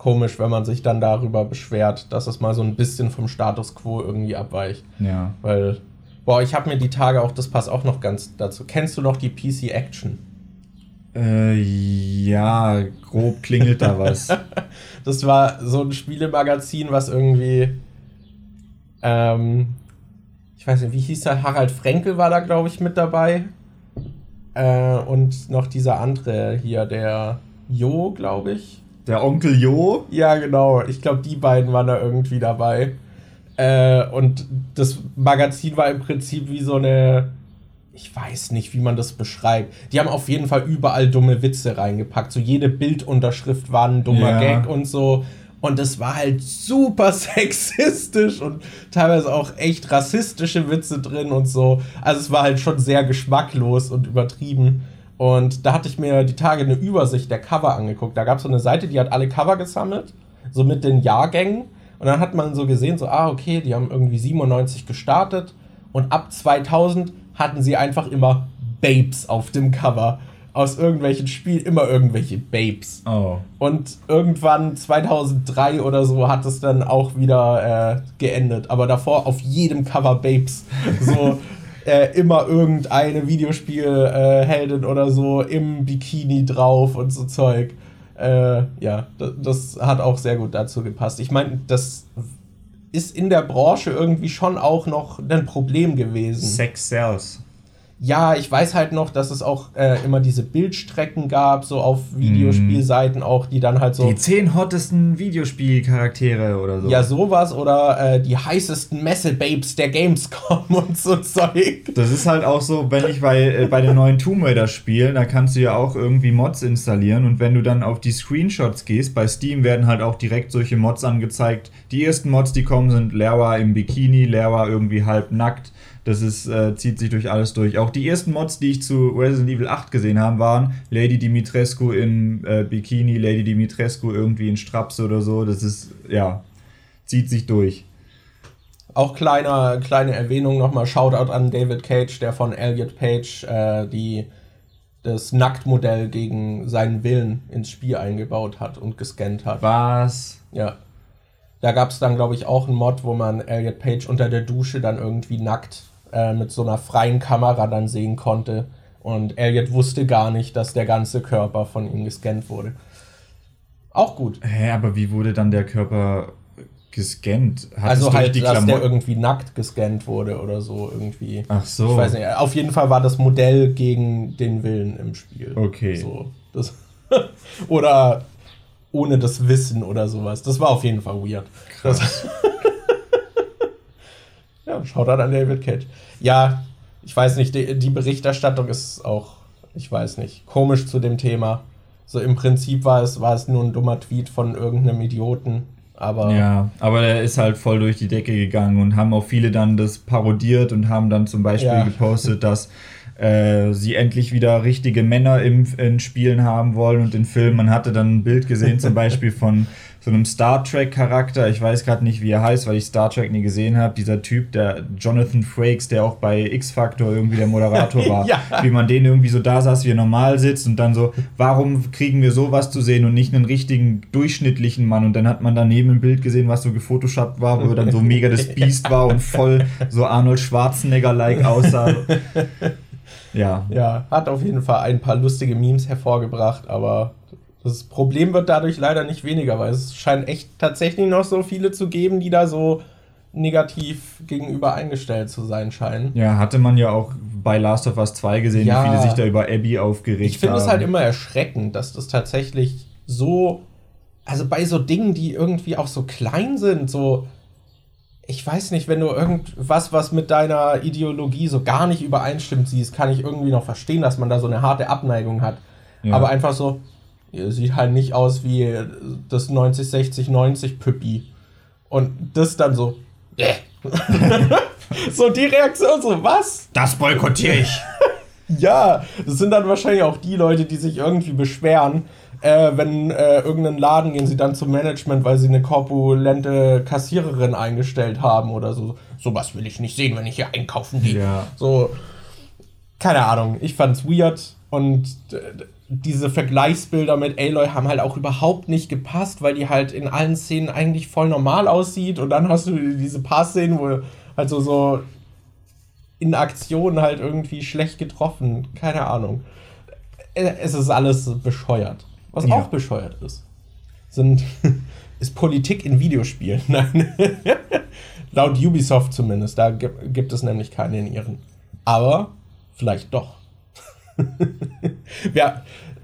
komisch, wenn man sich dann darüber beschwert, dass es mal so ein bisschen vom Status quo irgendwie abweicht. Ja. Weil, boah, ich habe mir die Tage auch, das passt auch noch ganz dazu. Kennst du noch die PC Action? Äh, ja, grob klingelt da was. [LAUGHS] das war so ein Spielemagazin, was irgendwie. Ähm, ich weiß nicht, wie hieß der? Harald Frenkel war da, glaube ich, mit dabei. Äh, und noch dieser andere hier, der Jo, glaube ich. Der Onkel Jo? Ja, genau. Ich glaube, die beiden waren da irgendwie dabei. Äh, und das Magazin war im Prinzip wie so eine. Ich weiß nicht, wie man das beschreibt. Die haben auf jeden Fall überall dumme Witze reingepackt. So jede Bildunterschrift war ein dummer ja. Gag und so. Und es war halt super [LAUGHS] sexistisch und teilweise auch echt rassistische Witze drin und so. Also es war halt schon sehr geschmacklos und übertrieben. Und da hatte ich mir die Tage eine Übersicht der Cover angeguckt. Da gab es so eine Seite, die hat alle Cover gesammelt, so mit den Jahrgängen. Und dann hat man so gesehen, so, ah, okay, die haben irgendwie 97 gestartet. Und ab 2000 hatten sie einfach immer Babes auf dem Cover aus irgendwelchen Spielen immer irgendwelche Babes. Oh. Und irgendwann 2003 oder so hat es dann auch wieder äh, geendet. Aber davor auf jedem Cover Babes. So [LAUGHS] äh, immer irgendeine Videospielheldin äh, oder so im Bikini drauf und so Zeug. Äh, ja, das, das hat auch sehr gut dazu gepasst. Ich meine, das ist in der Branche irgendwie schon auch noch ein Problem gewesen. Sex sells ja, ich weiß halt noch, dass es auch äh, immer diese Bildstrecken gab, so auf Videospielseiten auch, die dann halt so. Die zehn hottesten Videospielcharaktere oder so. Ja, sowas oder äh, die heißesten Messe-Babes der Gamescom [LAUGHS] und so Zeug. Das ist halt auch so, wenn ich bei, äh, bei den neuen Tomb Raider spielen, da kannst du ja auch irgendwie Mods installieren und wenn du dann auf die Screenshots gehst, bei Steam werden halt auch direkt solche Mods angezeigt. Die ersten Mods, die kommen, sind Lara im Bikini, Lara irgendwie halb nackt das ist, äh, zieht sich durch alles durch. Auch die ersten Mods, die ich zu Resident Evil 8 gesehen habe, waren Lady Dimitrescu im äh, Bikini, Lady Dimitrescu irgendwie in Strapse oder so. Das ist, ja, zieht sich durch. Auch kleiner, kleine Erwähnung nochmal, Shoutout an David Cage, der von Elliot Page äh, die, das Nacktmodell gegen seinen Willen ins Spiel eingebaut hat und gescannt hat. Was? Ja. Da gab es dann, glaube ich, auch einen Mod, wo man Elliot Page unter der Dusche dann irgendwie nackt äh, mit so einer freien Kamera dann sehen konnte. Und Elliot wusste gar nicht, dass der ganze Körper von ihm gescannt wurde. Auch gut. Hä, aber wie wurde dann der Körper gescannt? Hat also halt, die dass der irgendwie nackt gescannt wurde oder so irgendwie. Ach so. Ich weiß nicht. Auf jeden Fall war das Modell gegen den Willen im Spiel. Okay. So, das [LAUGHS] oder ohne das Wissen oder sowas. Das war auf jeden Fall weird. Krass. [LAUGHS] Ja, Shoutout an David Cage. Ja, ich weiß nicht, die, die, Berichterstattung ist auch, ich weiß nicht, komisch zu dem Thema. So im Prinzip war es, war es nur ein dummer Tweet von irgendeinem Idioten. Aber ja, aber der ist halt voll durch die Decke gegangen und haben auch viele dann das parodiert und haben dann zum Beispiel ja. gepostet, dass äh, sie endlich wieder richtige Männer im, in Spielen haben wollen und in Filmen. Man hatte dann ein Bild gesehen, zum Beispiel von so einem Star Trek-Charakter. Ich weiß gerade nicht, wie er heißt, weil ich Star Trek nie gesehen habe. Dieser Typ, der Jonathan Frakes, der auch bei X-Factor irgendwie der Moderator [LAUGHS] war. ja. Wie man den irgendwie so da saß, wie er normal sitzt und dann so, warum kriegen wir sowas zu sehen und nicht einen richtigen durchschnittlichen Mann? Und dann hat man daneben ein Bild gesehen, was so gefotoshoppt war, wo er dann so [LAUGHS] mega das Biest war und voll so Arnold Schwarzenegger-like aussah. [LAUGHS] Ja. Ja, hat auf jeden Fall ein paar lustige Memes hervorgebracht, aber das Problem wird dadurch leider nicht weniger, weil es scheint echt tatsächlich noch so viele zu geben, die da so negativ gegenüber eingestellt zu sein scheinen. Ja, hatte man ja auch bei Last of Us 2 gesehen, ja, wie viele sich da über Abby aufgeregt haben. Ich finde es halt immer erschreckend, dass das tatsächlich so, also bei so Dingen, die irgendwie auch so klein sind, so ich weiß nicht, wenn du irgendwas, was mit deiner Ideologie so gar nicht übereinstimmt siehst, kann ich irgendwie noch verstehen, dass man da so eine harte Abneigung hat. Ja. Aber einfach so, sieht halt nicht aus wie das 90, 60, 90 Püppi. Und das dann so, yeah. [LAUGHS] so die Reaktion, so, was? Das boykottiere ich. [LAUGHS] ja, das sind dann wahrscheinlich auch die Leute, die sich irgendwie beschweren, äh, wenn äh, irgendeinen Laden gehen sie dann zum Management, weil sie eine korpulente Kassiererin eingestellt haben oder so. Sowas will ich nicht sehen, wenn ich hier einkaufen gehe. Ja. So, keine Ahnung. Ich fand's weird und diese Vergleichsbilder mit Aloy haben halt auch überhaupt nicht gepasst, weil die halt in allen Szenen eigentlich voll normal aussieht und dann hast du diese paar Szenen, wo also so in Aktion halt irgendwie schlecht getroffen. Keine Ahnung äh, es ist alles bescheuert. Was Ja. auch bescheuert ist, sind, [LAUGHS] ist Politik in Videospielen. [LAUGHS] Nein. Laut Ubisoft zumindest. Da gibt es nämlich keine in ihren. Aber vielleicht doch. [LAUGHS] ja,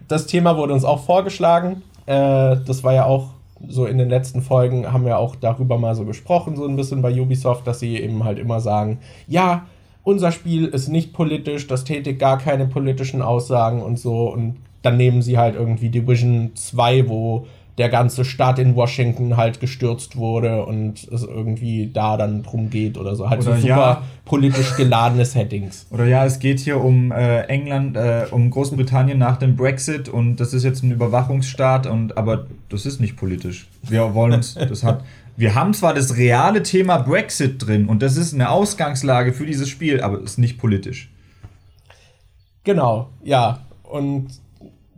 das Thema wurde uns auch vorgeschlagen. Äh, das war ja auch so in den letzten Folgen, haben wir auch darüber mal so gesprochen, so ein bisschen bei Ubisoft, dass sie eben halt immer sagen, ja, unser Spiel ist nicht politisch, das tätigt gar keine politischen Aussagen und so. Und dann nehmen sie halt irgendwie Division 2, wo der ganze Staat in Washington halt gestürzt wurde und es irgendwie da dann drum geht oder so. Halt Oder so super ja. politisch geladene Settings. Oder ja, es geht hier um äh, England, äh, um Großbritannien nach dem Brexit und das ist jetzt ein Überwachungsstaat und aber das ist nicht politisch. Wir wollen uns, [LAUGHS] das hat. Wir haben zwar das reale Thema Brexit drin und das ist eine Ausgangslage für dieses Spiel, aber es ist nicht politisch. Genau, ja. Und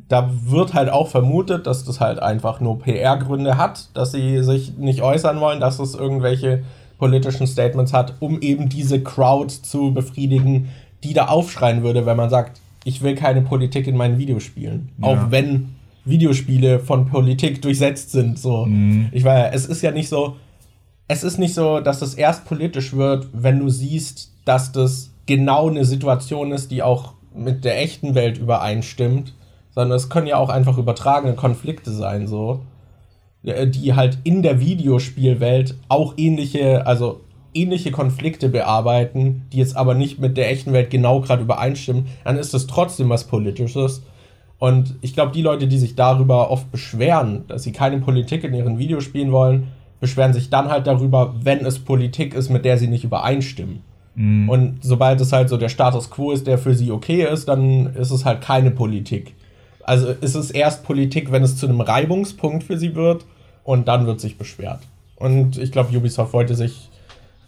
da wird halt auch vermutet, dass das halt einfach nur PR-Gründe hat, dass sie sich nicht äußern wollen, dass es irgendwelche politischen Statements hat, um eben diese Crowd zu befriedigen, die da aufschreien würde, wenn man sagt, ich will keine Politik in meinen Videospielen. Ja. Auch wenn Videospiele von Politik durchsetzt sind. So. Ich weiß, es ist ja nicht so, es ist nicht so, dass es erst politisch wird, wenn du siehst, dass das genau eine Situation ist, die auch mit der echten Welt übereinstimmt, sondern es können ja auch einfach übertragene Konflikte sein, so, äh, die halt in der Videospielwelt auch ähnliche, also ähnliche Konflikte bearbeiten, die jetzt aber nicht mit der echten Welt genau gerade übereinstimmen, dann ist das trotzdem was Politisches. Und ich glaube, die Leute, die sich darüber oft beschweren, dass sie keine Politik in ihren Videospielen wollen, beschweren sich dann halt darüber, wenn es Politik ist, mit der sie nicht übereinstimmen. Und sobald es halt so der Status quo ist, der für sie okay ist, dann ist es halt keine Politik. Also ist es erst Politik, wenn es zu einem Reibungspunkt für sie wird und dann wird sich beschwert. Und ich glaube, Ubisoft wollte sich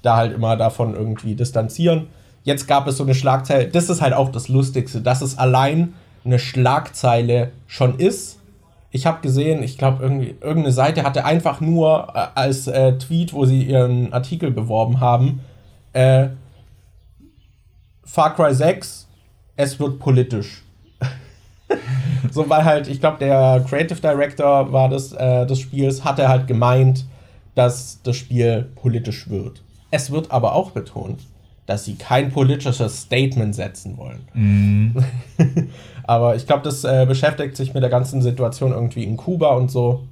da halt immer davon irgendwie distanzieren. Jetzt gab es so eine Schlagzeile, das ist halt auch das Lustigste, dass es allein eine Schlagzeile schon ist. Ich habe gesehen, ich glaube, irgendeine Seite hatte einfach nur äh, als äh, Tweet, wo sie ihren Artikel beworben haben, äh, Far Cry 6, es wird politisch. [LAUGHS] so, weil halt, ich glaube, der Creative Director war das, äh, des Spiels, hatte halt gemeint, dass das Spiel politisch wird. Es wird aber auch betont, dass sie kein politisches Statement setzen wollen. [LAUGHS] aber ich glaube, das äh, beschäftigt sich mit der ganzen Situation irgendwie in Kuba und so.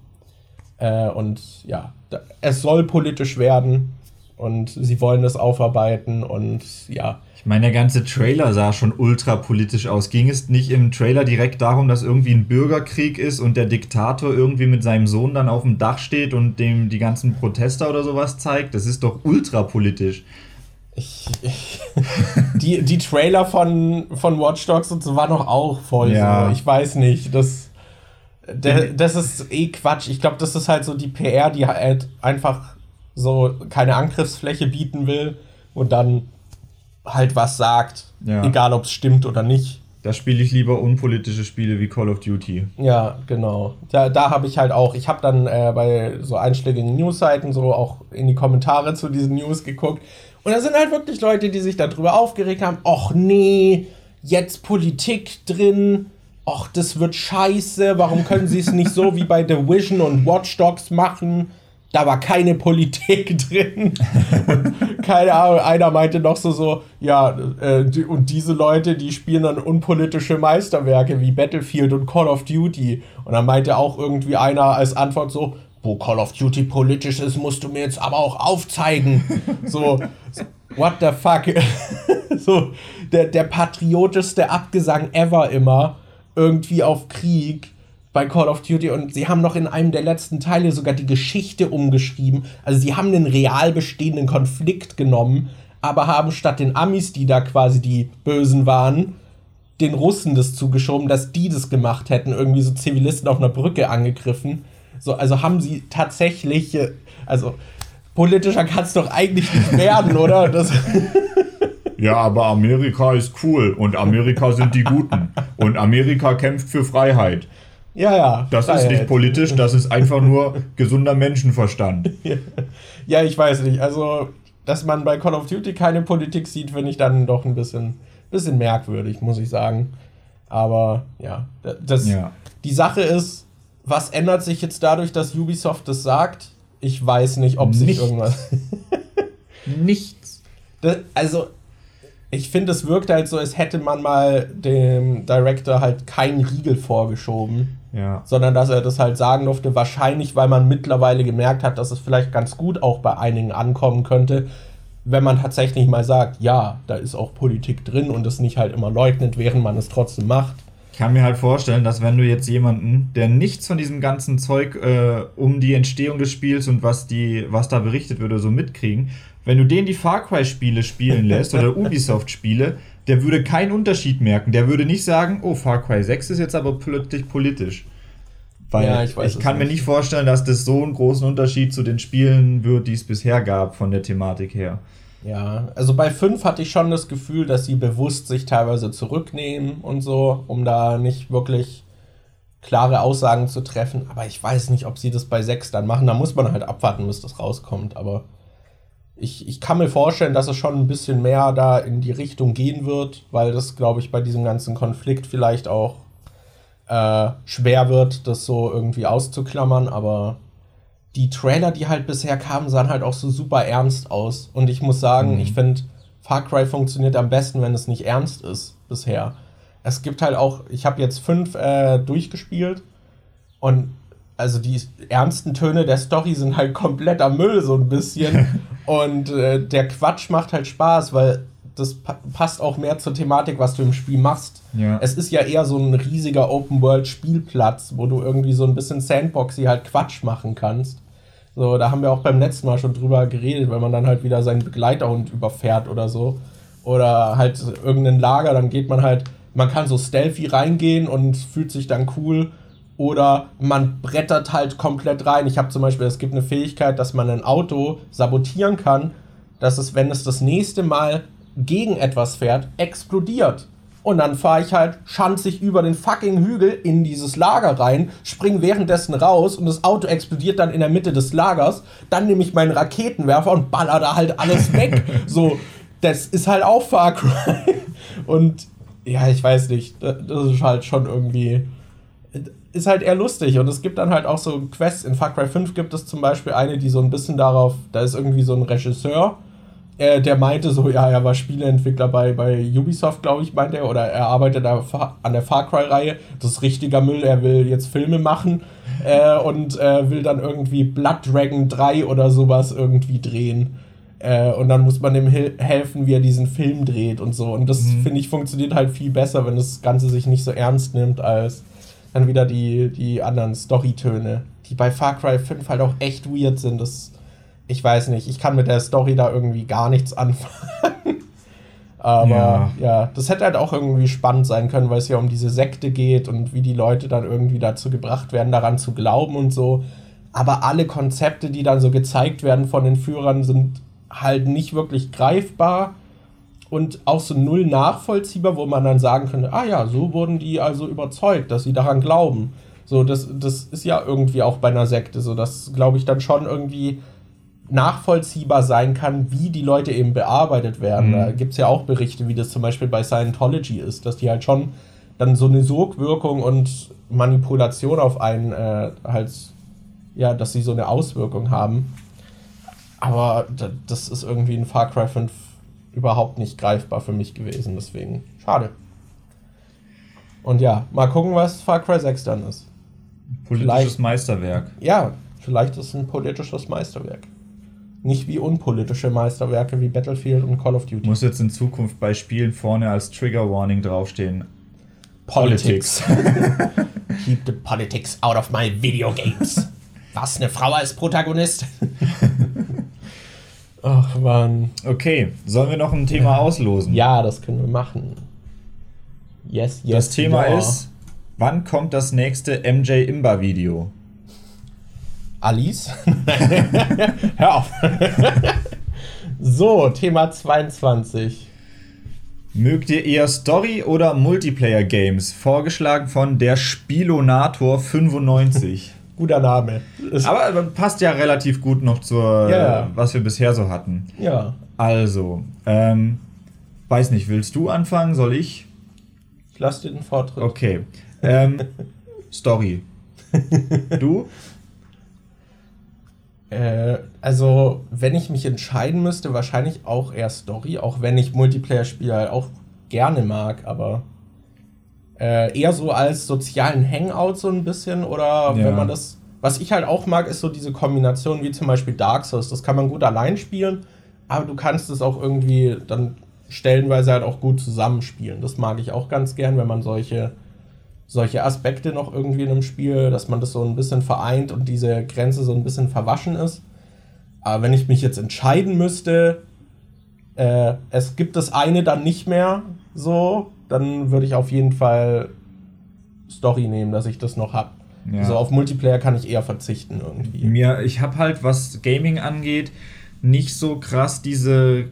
Äh, und ja, da, es soll politisch werden und sie wollen es aufarbeiten und ja. Ich meine, der ganze Trailer sah schon ultra politisch aus. Ging es nicht im Trailer direkt darum, dass irgendwie ein Bürgerkrieg ist und der Diktator irgendwie mit seinem Sohn dann auf dem Dach steht und dem die ganzen Protester oder sowas zeigt? Das ist doch ultra politisch. Ich, ich, [LAUGHS] die, die Trailer von, von Watch Dogs und so waren doch auch voll Ja. so. Ich weiß nicht. Das, der, das ist eh Quatsch. Ich glaube, das ist halt so die PR, die halt einfach so keine Angriffsfläche bieten will und dann halt was sagt. Ja. Egal, ob es stimmt oder nicht. Da spiele ich lieber unpolitische Spiele wie Call of Duty. Ja, genau. Da, da habe ich halt auch, ich habe dann äh, bei so einschlägigen Newsseiten so auch in die Kommentare zu diesen News geguckt. Und da sind halt wirklich Leute, die sich darüber aufgeregt haben, ach nee, jetzt Politik drin, ach, das wird scheiße, warum können sie es nicht so wie bei Division und Watch Dogs machen? Da war keine Politik [LAUGHS] drin. Und keine Ahnung, einer meinte noch so, so ja, äh, die, und diese Leute, die spielen dann unpolitische Meisterwerke wie Battlefield und Call of Duty. Und dann meinte auch irgendwie einer als Antwort so, wo Call of Duty politisch ist, musst du mir jetzt aber auch aufzeigen. so, [LAUGHS] so, what the fuck? [LAUGHS] so, der, der patriotischste Abgesang ever immer, irgendwie auf Krieg bei Call of Duty und sie haben noch in einem der letzten Teile sogar die Geschichte umgeschrieben. Also sie haben einen real bestehenden Konflikt genommen, aber haben statt den Amis, die da quasi die Bösen waren, den Russen das zugeschoben, dass die das gemacht hätten, irgendwie so Zivilisten auf einer Brücke angegriffen. So, also haben sie tatsächlich, äh, also politischer kann es doch eigentlich nicht werden, oder? [LAUGHS] Das, Ja, aber Amerika ist cool und Amerika sind die Guten. Und Amerika kämpft für Freiheit. Ja, ja. Das ist Freiheit. nicht politisch, das ist einfach nur gesunder Menschenverstand. [LAUGHS] Ja, ich weiß nicht. Also, dass man bei Call of Duty keine Politik sieht, finde ich dann doch ein bisschen, bisschen merkwürdig, muss ich sagen. Aber ja, das, Ja. die Sache ist, was ändert sich jetzt dadurch, dass Ubisoft das sagt? Ich weiß nicht, ob sich Nichts. irgendwas. [LAUGHS] Nichts. Das, also, ich finde, es wirkt halt so, als hätte man mal dem Director halt keinen Riegel vorgeschoben, Ja. sondern dass er das halt sagen durfte. Wahrscheinlich, weil man mittlerweile gemerkt hat, dass es vielleicht ganz gut auch bei einigen ankommen könnte, wenn man tatsächlich mal sagt, ja, da ist auch Politik drin und es nicht halt immer leugnet, während man es trotzdem macht. Ich kann mir halt vorstellen, dass wenn du jetzt jemanden, der nichts von diesem ganzen Zeug äh, um die Entstehung des Spiels und was die, was da berichtet wird oder so mitkriegen, wenn du den die Far Cry Spiele spielen lässt oder [LAUGHS] Ubisoft Spiele, der würde keinen Unterschied merken. Der würde nicht sagen, oh Far Cry 6 ist jetzt aber plötzlich politisch. Weil Ja, ich ich, kann mir nicht. nicht vorstellen, dass das so einen großen Unterschied zu den Spielen wird, die es bisher gab von der Thematik her. Ja, also bei 5 hatte ich schon das Gefühl, dass sie bewusst sich teilweise zurücknehmen und so, um da nicht wirklich klare Aussagen zu treffen. Aber ich weiß nicht, ob sie das bei 6 dann machen. Da muss man halt abwarten, bis das rauskommt. Aber ich, ich kann mir vorstellen, dass es schon ein bisschen mehr da in die Richtung gehen wird, weil das, glaube ich, bei diesem ganzen Konflikt vielleicht auch äh, schwer wird, das so irgendwie auszuklammern. Aber die Trailer, die halt bisher kamen, sahen halt auch so super ernst aus. Und ich muss sagen, Mhm. ich finde, Far Cry funktioniert am besten, wenn es nicht ernst ist bisher. Es gibt halt auch, ich habe jetzt fünf äh, durchgespielt und also die ernsten Töne der Story sind halt kompletter Müll so ein bisschen. [LAUGHS] und äh, der Quatsch macht halt Spaß, weil das pa passt auch mehr zur Thematik, was du im Spiel machst. Ja. Es ist ja eher so ein riesiger Open-World-Spielplatz, wo du irgendwie so ein bisschen Sandboxy halt Quatsch machen kannst. So, da haben wir auch beim letzten Mal schon drüber geredet, wenn man dann halt wieder seinen Begleiterhund überfährt oder so. Oder halt irgendein Lager, dann geht man halt, man kann so stealthy reingehen und fühlt sich dann cool. Oder man brettert halt komplett rein. Ich habe zum Beispiel, es gibt eine Fähigkeit, dass man ein Auto sabotieren kann, dass es, wenn es das nächste Mal gegen etwas fährt, explodiert. Und dann fahre ich halt schanzig über den fucking Hügel in dieses Lager rein, spring währenddessen raus und das Auto explodiert dann in der Mitte des Lagers. Dann nehme ich meinen Raketenwerfer und baller da halt alles [LAUGHS] weg. so, das ist halt auch Far Cry. [LAUGHS] Und ja, ich weiß nicht, das ist halt schon irgendwie ist halt eher lustig und es gibt dann halt auch so Quests. In Far Cry 5 gibt es zum Beispiel eine, die so ein bisschen darauf, da ist irgendwie so ein Regisseur, äh, der meinte so, ja, er war Spieleentwickler bei, bei Ubisoft, glaube ich, meinte er, oder er arbeitet an der Far Cry-Reihe. Das ist richtiger Müll, er will jetzt Filme machen äh, und äh, will dann irgendwie Blood Dragon 3 oder sowas irgendwie drehen. Äh, und dann muss man ihm hel helfen, wie er diesen Film dreht und so. Und das, finde ich, funktioniert halt viel besser, wenn das Ganze sich nicht so ernst nimmt, als dann wieder die, die anderen Storytöne, die bei Far Cry 5 halt auch echt weird sind. Das, ich weiß nicht, ich kann mit der Story da irgendwie gar nichts anfangen. [LAUGHS] Aber ja. Ja. das hätte halt auch irgendwie spannend sein können, weil es ja um diese Sekte geht und wie die Leute dann irgendwie dazu gebracht werden, daran zu glauben und so. Aber alle Konzepte, die dann so gezeigt werden von den Führern, sind halt nicht wirklich greifbar und auch so null nachvollziehbar, wo man dann sagen könnte, ah ja, so wurden die also überzeugt, dass sie daran glauben. So, das, das ist ja irgendwie auch bei einer Sekte so, dass, glaube ich, dann schon irgendwie nachvollziehbar sein kann, wie die Leute eben bearbeitet werden. Mhm. Da gibt es ja auch Berichte, wie das zum Beispiel bei Scientology ist, dass die halt schon dann so eine Sogwirkung und Manipulation auf einen äh, halt, ja, dass sie so eine Auswirkung haben. Aber da- das ist irgendwie in Far Cry 5 überhaupt nicht greifbar für mich gewesen, deswegen schade. Und ja, mal gucken, was Far Cry 6 dann ist. Politisches Vielleicht- Meisterwerk. Ja, vielleicht ist es ein politisches Meisterwerk. Nicht wie unpolitische Meisterwerke wie Battlefield und Call of Duty. Muss jetzt in Zukunft bei Spielen vorne als Trigger Warning draufstehen. Politics. [LAUGHS] Keep the politics out of my video games. Was, eine Frau als Protagonist? [LAUGHS] Ach, Mann. Okay, sollen wir noch ein Thema auslosen? Ja, das können wir machen. Yes, yes. Das Thema ja. ist, wann kommt das nächste MJ Imba Video? Alice? [LAUGHS] Hör auf. [LAUGHS] so, Thema 22. Mögt ihr eher Story oder Multiplayer Games? Vorgeschlagen von der Spielonator 95. Guter Name. Ist, Aber passt ja relativ gut noch zur, Ja. äh, was wir bisher so hatten. ja. Also, ähm, weiß nicht, willst du anfangen? Soll ich? Ich lasse dir den Vortritt. Okay. Ähm, Story. [LAUGHS] Du? Äh, also, wenn ich mich entscheiden müsste, wahrscheinlich auch eher Story, auch wenn ich Multiplayer-Spiele halt auch gerne mag, aber äh, eher so als sozialen Hangout so ein bisschen oder Ja. wenn man das. Was ich halt auch mag, ist so diese Kombination wie zum Beispiel Dark Souls. Das kann man gut allein spielen, aber du kannst es auch irgendwie dann stellenweise halt auch gut zusammenspielen. Das mag ich auch ganz gern, wenn man solche, solche Aspekte noch irgendwie in einem Spiel, dass man das so ein bisschen vereint und diese Grenze so ein bisschen verwaschen ist. Aber wenn ich mich jetzt entscheiden müsste, äh, es gibt das eine dann nicht mehr so, dann würde ich auf jeden Fall Story nehmen, dass ich das noch habe. Ja. Also auf Multiplayer kann ich eher verzichten irgendwie. Mir, ich habe halt, was Gaming angeht, nicht so krass diese,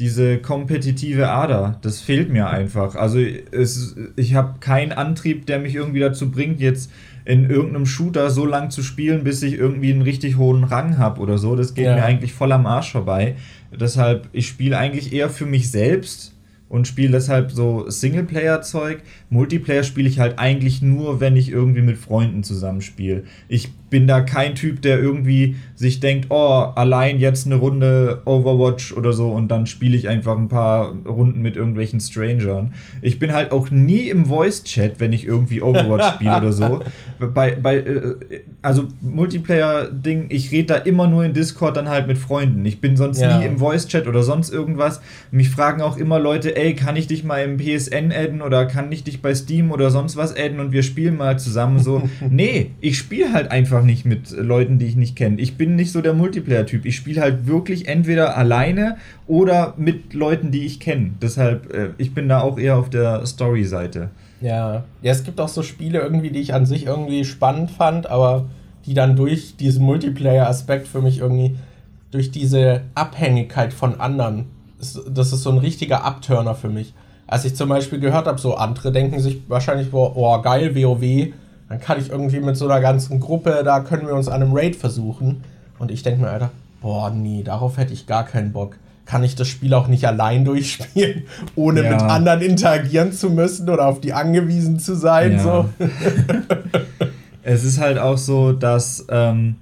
diese kompetitive Ader. Das fehlt mir einfach. Also es, ich habe keinen Antrieb, der mich irgendwie dazu bringt, jetzt in irgendeinem Shooter so lang zu spielen, bis ich irgendwie einen richtig hohen Rang habe oder so. Das geht Ja. mir eigentlich voll am Arsch vorbei. Deshalb, ich spiele eigentlich eher für mich selbst und spiele deshalb so Singleplayer-Zeug. Multiplayer spiele ich halt eigentlich nur, wenn ich irgendwie mit Freunden zusammenspiele. Ich bin da kein Typ, der irgendwie sich denkt, oh, allein jetzt eine Runde Overwatch oder so und dann spiele ich einfach ein paar Runden mit irgendwelchen Strangern. Ich bin halt auch nie im Voice-Chat, wenn ich irgendwie Overwatch [LAUGHS] spiele oder so. Bei, bei, äh, also Multiplayer-Ding, ich rede da immer nur in Discord dann halt mit Freunden. Ich bin sonst Ja. nie im Voice-Chat oder sonst irgendwas. Mich fragen auch immer Leute, ey, kann ich dich mal im PSN adden oder kann ich dich bei Steam oder sonst was adden und wir spielen mal zusammen so. [LAUGHS] nee, ich spiele halt einfach nicht mit Leuten, die ich nicht kenne. Ich bin nicht so der Multiplayer-Typ. Ich spiele halt wirklich entweder alleine oder mit Leuten, die ich kenne. Deshalb, äh, ich bin da auch eher auf der Story-Seite. Ja. ja, es gibt auch so Spiele irgendwie, die ich an sich irgendwie spannend fand, aber die dann durch diesen Multiplayer-Aspekt für mich irgendwie, durch diese Abhängigkeit von anderen, das ist so ein richtiger Abturner für mich. Als ich zum Beispiel gehört habe, so andere denken sich wahrscheinlich, boah, oh geil, WoW, dann kann ich irgendwie mit so einer ganzen Gruppe, da können wir uns an einem Raid versuchen. Und ich denke mir, Alter, boah, nee, darauf hätte ich gar keinen Bock. Kann ich das Spiel auch nicht allein [LAUGHS] durchspielen, ohne Ja. mit anderen interagieren zu müssen oder auf die angewiesen zu sein? Ja. So. [LAUGHS] [LAUGHS] Es ist halt auch so, dass ähm,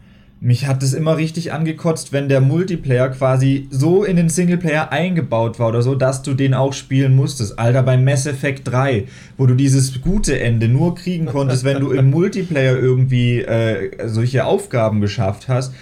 mich hat es immer richtig angekotzt, wenn der Multiplayer quasi so in den Singleplayer eingebaut war oder so, dass du den auch spielen musstest. Alter, bei Mass Effect 3, wo du dieses gute Ende nur kriegen konntest, wenn du im [LAUGHS] Multiplayer irgendwie äh, solche Aufgaben geschafft hast.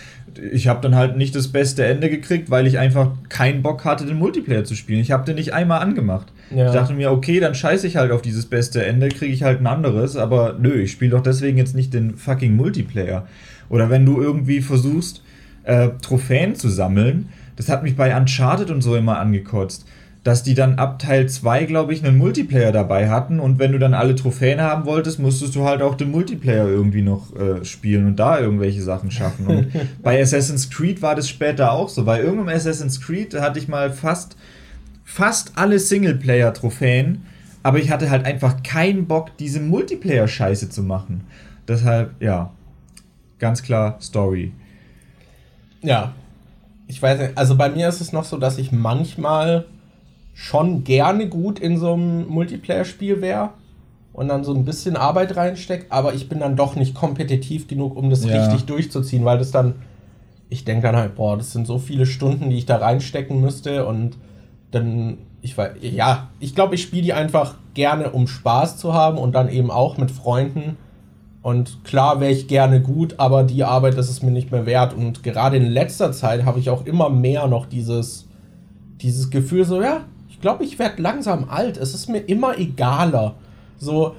Ich habe dann halt nicht das beste Ende gekriegt, weil ich einfach keinen Bock hatte, den Multiplayer zu spielen. Ich habe den nicht einmal angemacht. Ja. Ich dachte mir, okay, dann scheiße ich halt auf dieses beste Ende, kriege ich halt ein anderes, aber nö, ich spiele doch deswegen jetzt nicht den fucking Multiplayer. Oder wenn du irgendwie versuchst, äh, Trophäen zu sammeln, das hat mich bei Uncharted und so immer angekotzt, dass die dann ab Teil 2, glaube ich, einen Multiplayer dabei hatten und wenn du dann alle Trophäen haben wolltest, musstest du halt auch den Multiplayer irgendwie noch äh, spielen und da irgendwelche Sachen schaffen. Und [LAUGHS] bei Assassin's Creed war das später auch so. Bei irgendeinem Assassin's Creed hatte ich mal fast fast alle Singleplayer-Trophäen, aber ich hatte halt einfach keinen Bock, diese Multiplayer-Scheiße zu machen. Deshalb, ja, ganz klar Story. Ja. Ich weiß nicht, also bei mir ist es noch so, dass ich manchmal schon gerne gut in so einem Multiplayer-Spiel wäre und dann so ein bisschen Arbeit reinsteckt, aber ich bin dann doch nicht kompetitiv genug, um das Ja. richtig durchzuziehen, weil das dann, ich denke dann halt, boah, das sind so viele Stunden, die ich da reinstecken müsste und dann, ich weiß, ja, ich glaube, ich spiele die einfach gerne, um Spaß zu haben und dann eben auch mit Freunden. Und klar wäre ich gerne gut, aber die Arbeit das ist mir nicht mehr wert. Und gerade in letzter Zeit habe ich auch immer mehr noch dieses, dieses Gefühl, so, ja, ich glaube, ich werde langsam alt. Es ist mir immer egaler. So,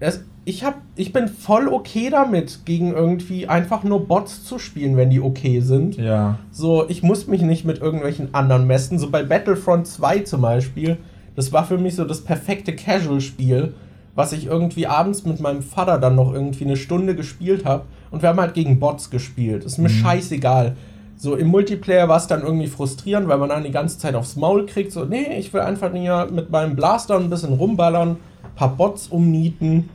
es, ich, hab, ich bin voll okay damit, gegen irgendwie einfach nur Bots zu spielen, wenn die okay sind. Ja. So, ich muss mich nicht mit irgendwelchen anderen messen. So bei Battlefront 2 zum Beispiel, das war für mich so das perfekte Casual-Spiel, was ich irgendwie abends mit meinem Vater dann noch irgendwie eine Stunde gespielt habe. Und wir haben halt gegen Bots gespielt. Ist mir scheißegal. So im Multiplayer war es dann irgendwie frustrierend, weil man dann die ganze Zeit aufs Maul kriegt. So, nee, ich will einfach nur mit meinem Blaster ein bisschen rumballern, paar Bots umnieten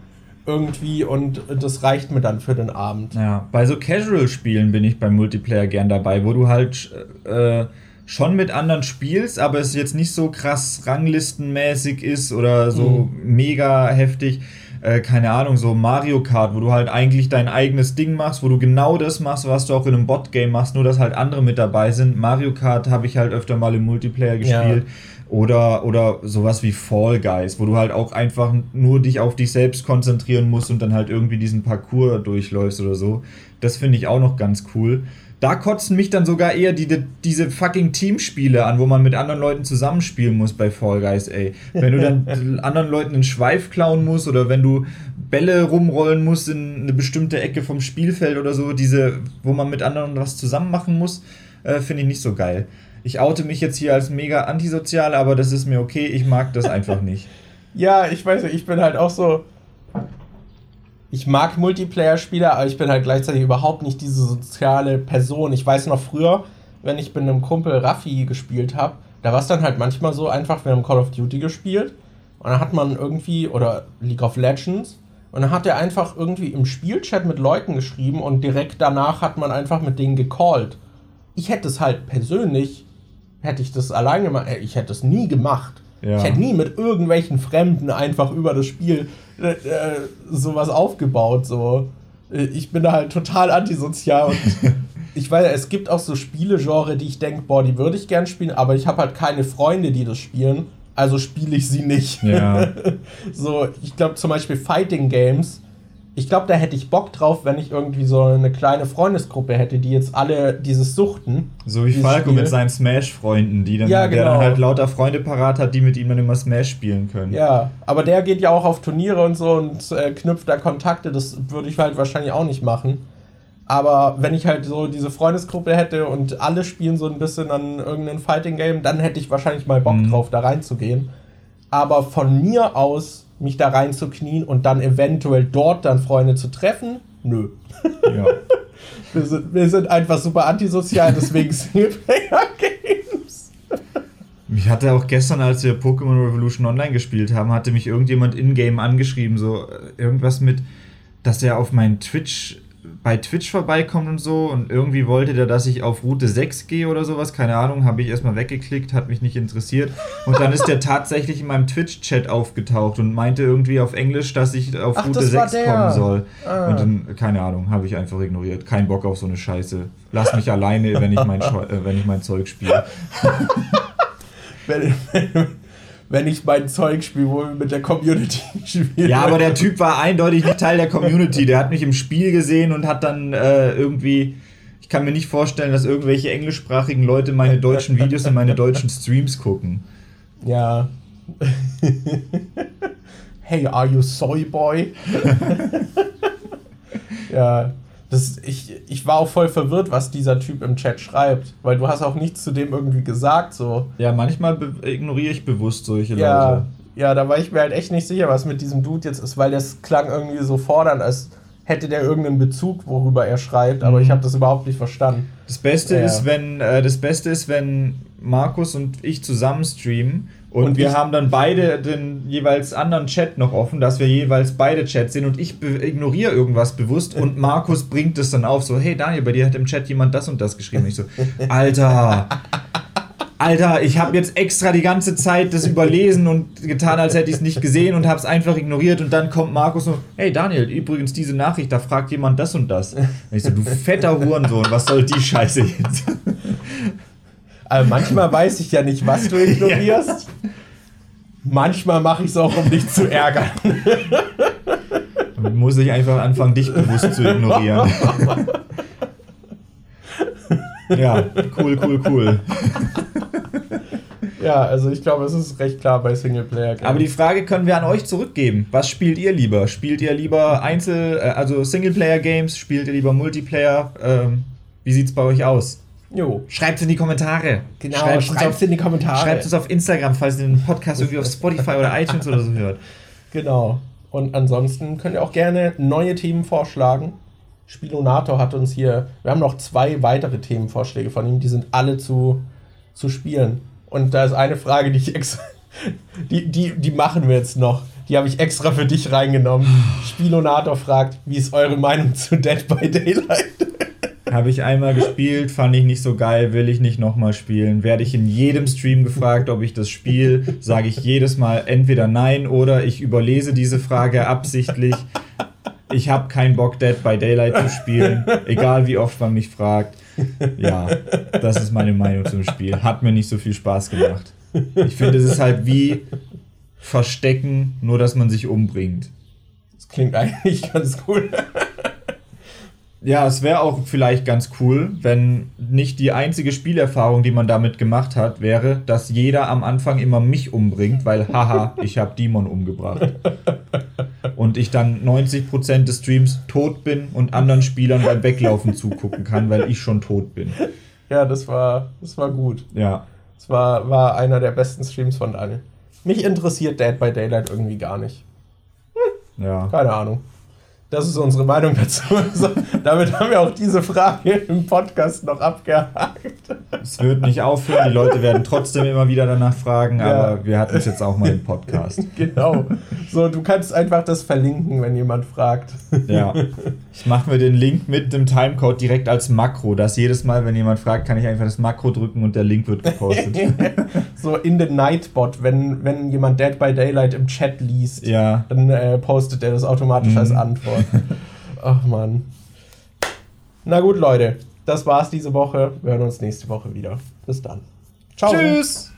irgendwie und das reicht mir dann für den Abend. Ja, bei so Casual-Spielen bin ich beim Multiplayer gern dabei, wo du halt äh, schon mit anderen spielst, aber es jetzt nicht so krass ranglistenmäßig ist oder so mhm. mega heftig. Äh, keine Ahnung, so Mario Kart, wo du halt eigentlich dein eigenes Ding machst, wo du genau das machst, was du auch in einem Bot-Game machst, nur dass halt andere mit dabei sind. Mario Kart habe ich halt öfter mal im Multiplayer gespielt. Ja. Oder, oder sowas wie Fall Guys, wo du halt auch einfach nur dich auf dich selbst konzentrieren musst und dann halt irgendwie diesen Parcours durchläufst oder so. Das finde ich auch noch ganz cool. Da kotzen mich dann sogar eher die, die, diese fucking Teamspiele an, wo man mit anderen Leuten zusammenspielen muss bei Fall Guys, ey. Wenn du dann [LAUGHS] anderen Leuten einen Schweif klauen musst oder wenn du Bälle rumrollen musst in eine bestimmte Ecke vom Spielfeld oder so, diese, wo man mit anderen was zusammen machen muss, äh, finde ich nicht so geil. Ich oute mich jetzt hier als mega antisozial, aber das ist mir okay, ich mag das einfach nicht. [LAUGHS] Ja, ich weiß nicht, ich bin halt auch so, ich mag Multiplayer-Spiele, aber ich bin halt gleichzeitig überhaupt nicht diese soziale Person. Ich weiß noch früher, wenn ich mit einem Kumpel Raffi gespielt habe, da war es dann halt manchmal so einfach, wir haben Call of Duty gespielt und dann hat man irgendwie, oder League of Legends, und dann hat er einfach irgendwie im Spielchat mit Leuten geschrieben und direkt danach hat man einfach mit denen gecallt. Ich hätte es halt persönlich, hätte ich das allein gemacht, äh, ich hätte es nie gemacht. Ja. Ich hätte nie mit irgendwelchen Fremden einfach über das Spiel äh, äh, sowas aufgebaut. So. Ich bin da halt total antisozial und [LAUGHS] ich weiß, es gibt auch so Spielegenre, die ich denke, boah, die würde ich gern spielen, aber ich habe halt keine Freunde, die das spielen, also spiele ich sie nicht. Ja. [LAUGHS] so, ich glaube zum Beispiel Fighting Games ich glaube, da hätte ich Bock drauf, wenn ich irgendwie so eine kleine Freundesgruppe hätte, die jetzt alle dieses suchten. So wie Falco Spiel. mit seinen Smash-Freunden, die dann, ja, genau. der dann halt lauter Freunde parat hat, die mit ihm dann immer Smash spielen können. Ja, aber der geht ja auch auf Turniere und so und äh, knüpft da Kontakte. Das würde ich halt wahrscheinlich auch nicht machen. Aber wenn ich halt so diese Freundesgruppe hätte und alle spielen so ein bisschen an irgendeinem Fighting-Game, dann hätte ich wahrscheinlich mal Bock mhm. drauf, da reinzugehen. Aber von mir aus mich da reinzuknien und dann eventuell dort dann Freunde zu treffen? Nö. Ja. [LAUGHS] wir, sind, wir sind einfach super antisozial, deswegen [LAUGHS] Singleplayer-Games. Mich hatte auch gestern, als wir Pokémon Revolution Online gespielt haben, hatte mich irgendjemand in-game angeschrieben, so äh, irgendwas mit, dass er auf meinen Twitch bei Twitch vorbeikommt und so. Und irgendwie wollte der, dass ich auf Route 6 gehe oder sowas, keine Ahnung, habe ich erstmal weggeklickt, hat mich nicht interessiert. Und dann ist der tatsächlich in meinem Twitch-Chat aufgetaucht und meinte irgendwie auf Englisch, dass ich auf Ach, Route 6 kommen soll. Ah. und dann, keine Ahnung, habe ich einfach ignoriert, kein Bock auf so eine Scheiße, lass mich alleine, wenn ich mein, äh, wenn ich mein Zeug spiele. [LAUGHS] wenn, wenn, wenn ich mein Zeug spiele, wo wir mit der Community [LAUGHS] spielen. Ja, aber der Typ war eindeutig nicht Teil der Community. Der hat mich im Spiel gesehen und hat dann äh, irgendwie. Ich kann mir nicht vorstellen, dass irgendwelche englischsprachigen Leute meine deutschen Videos und meine deutschen Streams gucken. Ja. [LAUGHS] hey, are you soy boy? [LAUGHS] ja. Das, ich, ich war auch voll verwirrt, was dieser Typ im Chat schreibt, weil du hast auch nichts zu dem irgendwie gesagt. So. Ja, manchmal ignoriere ich bewusst solche ja, Leute. Ja, da war ich mir halt echt nicht sicher, was mit diesem Dude jetzt ist, weil das klang irgendwie so fordernd, als hätte der irgendeinen Bezug, worüber er schreibt, aber mhm. ich habe das überhaupt nicht verstanden. Das Beste ja. ist, wenn äh, das Beste ist, wenn Markus und ich zusammen streamen und, und wir haben dann beide den jeweils anderen Chat noch offen, dass wir jeweils beide Chats sehen und ich ignoriere irgendwas bewusst und [LAUGHS] Markus bringt es dann auf, so, hey Daniel, bei dir hat im Chat jemand das und das geschrieben. ich so, Alter, Alter, ich habe jetzt extra die ganze Zeit das überlesen und getan, als hätte ich es nicht gesehen und habe es einfach ignoriert und dann kommt Markus so, hey Daniel, übrigens diese Nachricht, da fragt jemand das und das. Und ich so, du fetter Hurensohn, was soll die Scheiße jetzt? Also manchmal weiß ich ja nicht, was du ignorierst. [LAUGHS] Ja. Manchmal mache ich es auch, um dich zu ärgern. Dann muss ich einfach anfangen, dich bewusst zu ignorieren. [LAUGHS] ja, cool, cool, cool. Ja, also ich glaube, es ist recht klar bei Singleplayer. -Games. Aber die Frage können wir an euch zurückgeben. Was spielt ihr lieber? Spielt ihr lieber Einzel-, äh, also Singleplayer-Games? Spielt ihr lieber Multiplayer? Ähm, wie es bei euch aus? Jo. Schreibt es in die Kommentare. Genau, schreibt es in die Kommentare. Schreibt es auf Instagram, falls ihr den Podcast irgendwie auf Spotify oder iTunes oder so hört. Genau. Und ansonsten könnt ihr auch gerne neue Themen vorschlagen. Spielonator hat uns hier, wir haben noch zwei weitere Themenvorschläge von ihm, die sind alle zu, zu spielen. Und da ist eine Frage, die ich extra, [LAUGHS] die, die, die machen wir jetzt noch. Die habe ich extra für dich reingenommen. [SIGHS] Spielonator fragt, wie ist eure Meinung zu Dead by Daylight? Habe ich einmal gespielt, fand ich nicht so geil, will ich nicht nochmal spielen. Werde ich in jedem Stream gefragt, ob ich das spiele, sage ich jedes Mal entweder nein oder ich überlese diese Frage absichtlich. Ich habe keinen Bock, Dead by Daylight zu spielen, egal wie oft man mich fragt. Ja, das ist meine Meinung zum Spiel. Hat mir nicht so viel Spaß gemacht. Ich finde, es ist halt wie Verstecken, nur dass man sich umbringt. Das klingt eigentlich ganz cool. Ja, es wäre auch vielleicht ganz cool, wenn nicht die einzige Spielerfahrung, die man damit gemacht hat, wäre, dass jeder am Anfang immer mich umbringt, weil haha, [LAUGHS] ich habe Demon umgebracht. Und ich dann 90% des Streams tot bin und anderen Spielern beim Weglaufen zugucken kann, weil ich schon tot bin. Ja, das war, das war gut. Ja. Das war, war einer der besten Streams von Daniel. Mich interessiert Dead by Daylight irgendwie gar nicht. Ja. Keine Ahnung. Das ist unsere Meinung dazu. [LAUGHS] So, damit haben wir auch diese Frage im Podcast noch abgehakt. Es wird nicht aufhören, die Leute werden trotzdem immer wieder danach fragen, Ja. aber wir hatten es jetzt auch mal im Podcast. [LAUGHS] Genau. So, du kannst einfach das verlinken, wenn jemand fragt. Ja. Ich mache mir den Link mit dem Timecode direkt als Makro, dass jedes Mal, wenn jemand fragt, kann ich einfach das Makro drücken und der Link wird gepostet. [LAUGHS] so in den Nightbot, wenn, wenn jemand Dead by Daylight im Chat liest, ja. dann äh, postet er das automatisch Mhm. als Antwort. [LAUGHS] Ach man. Na gut, Leute. Das war's diese Woche. Wir hören uns nächste Woche wieder. Bis dann. Ciao. Tschüss!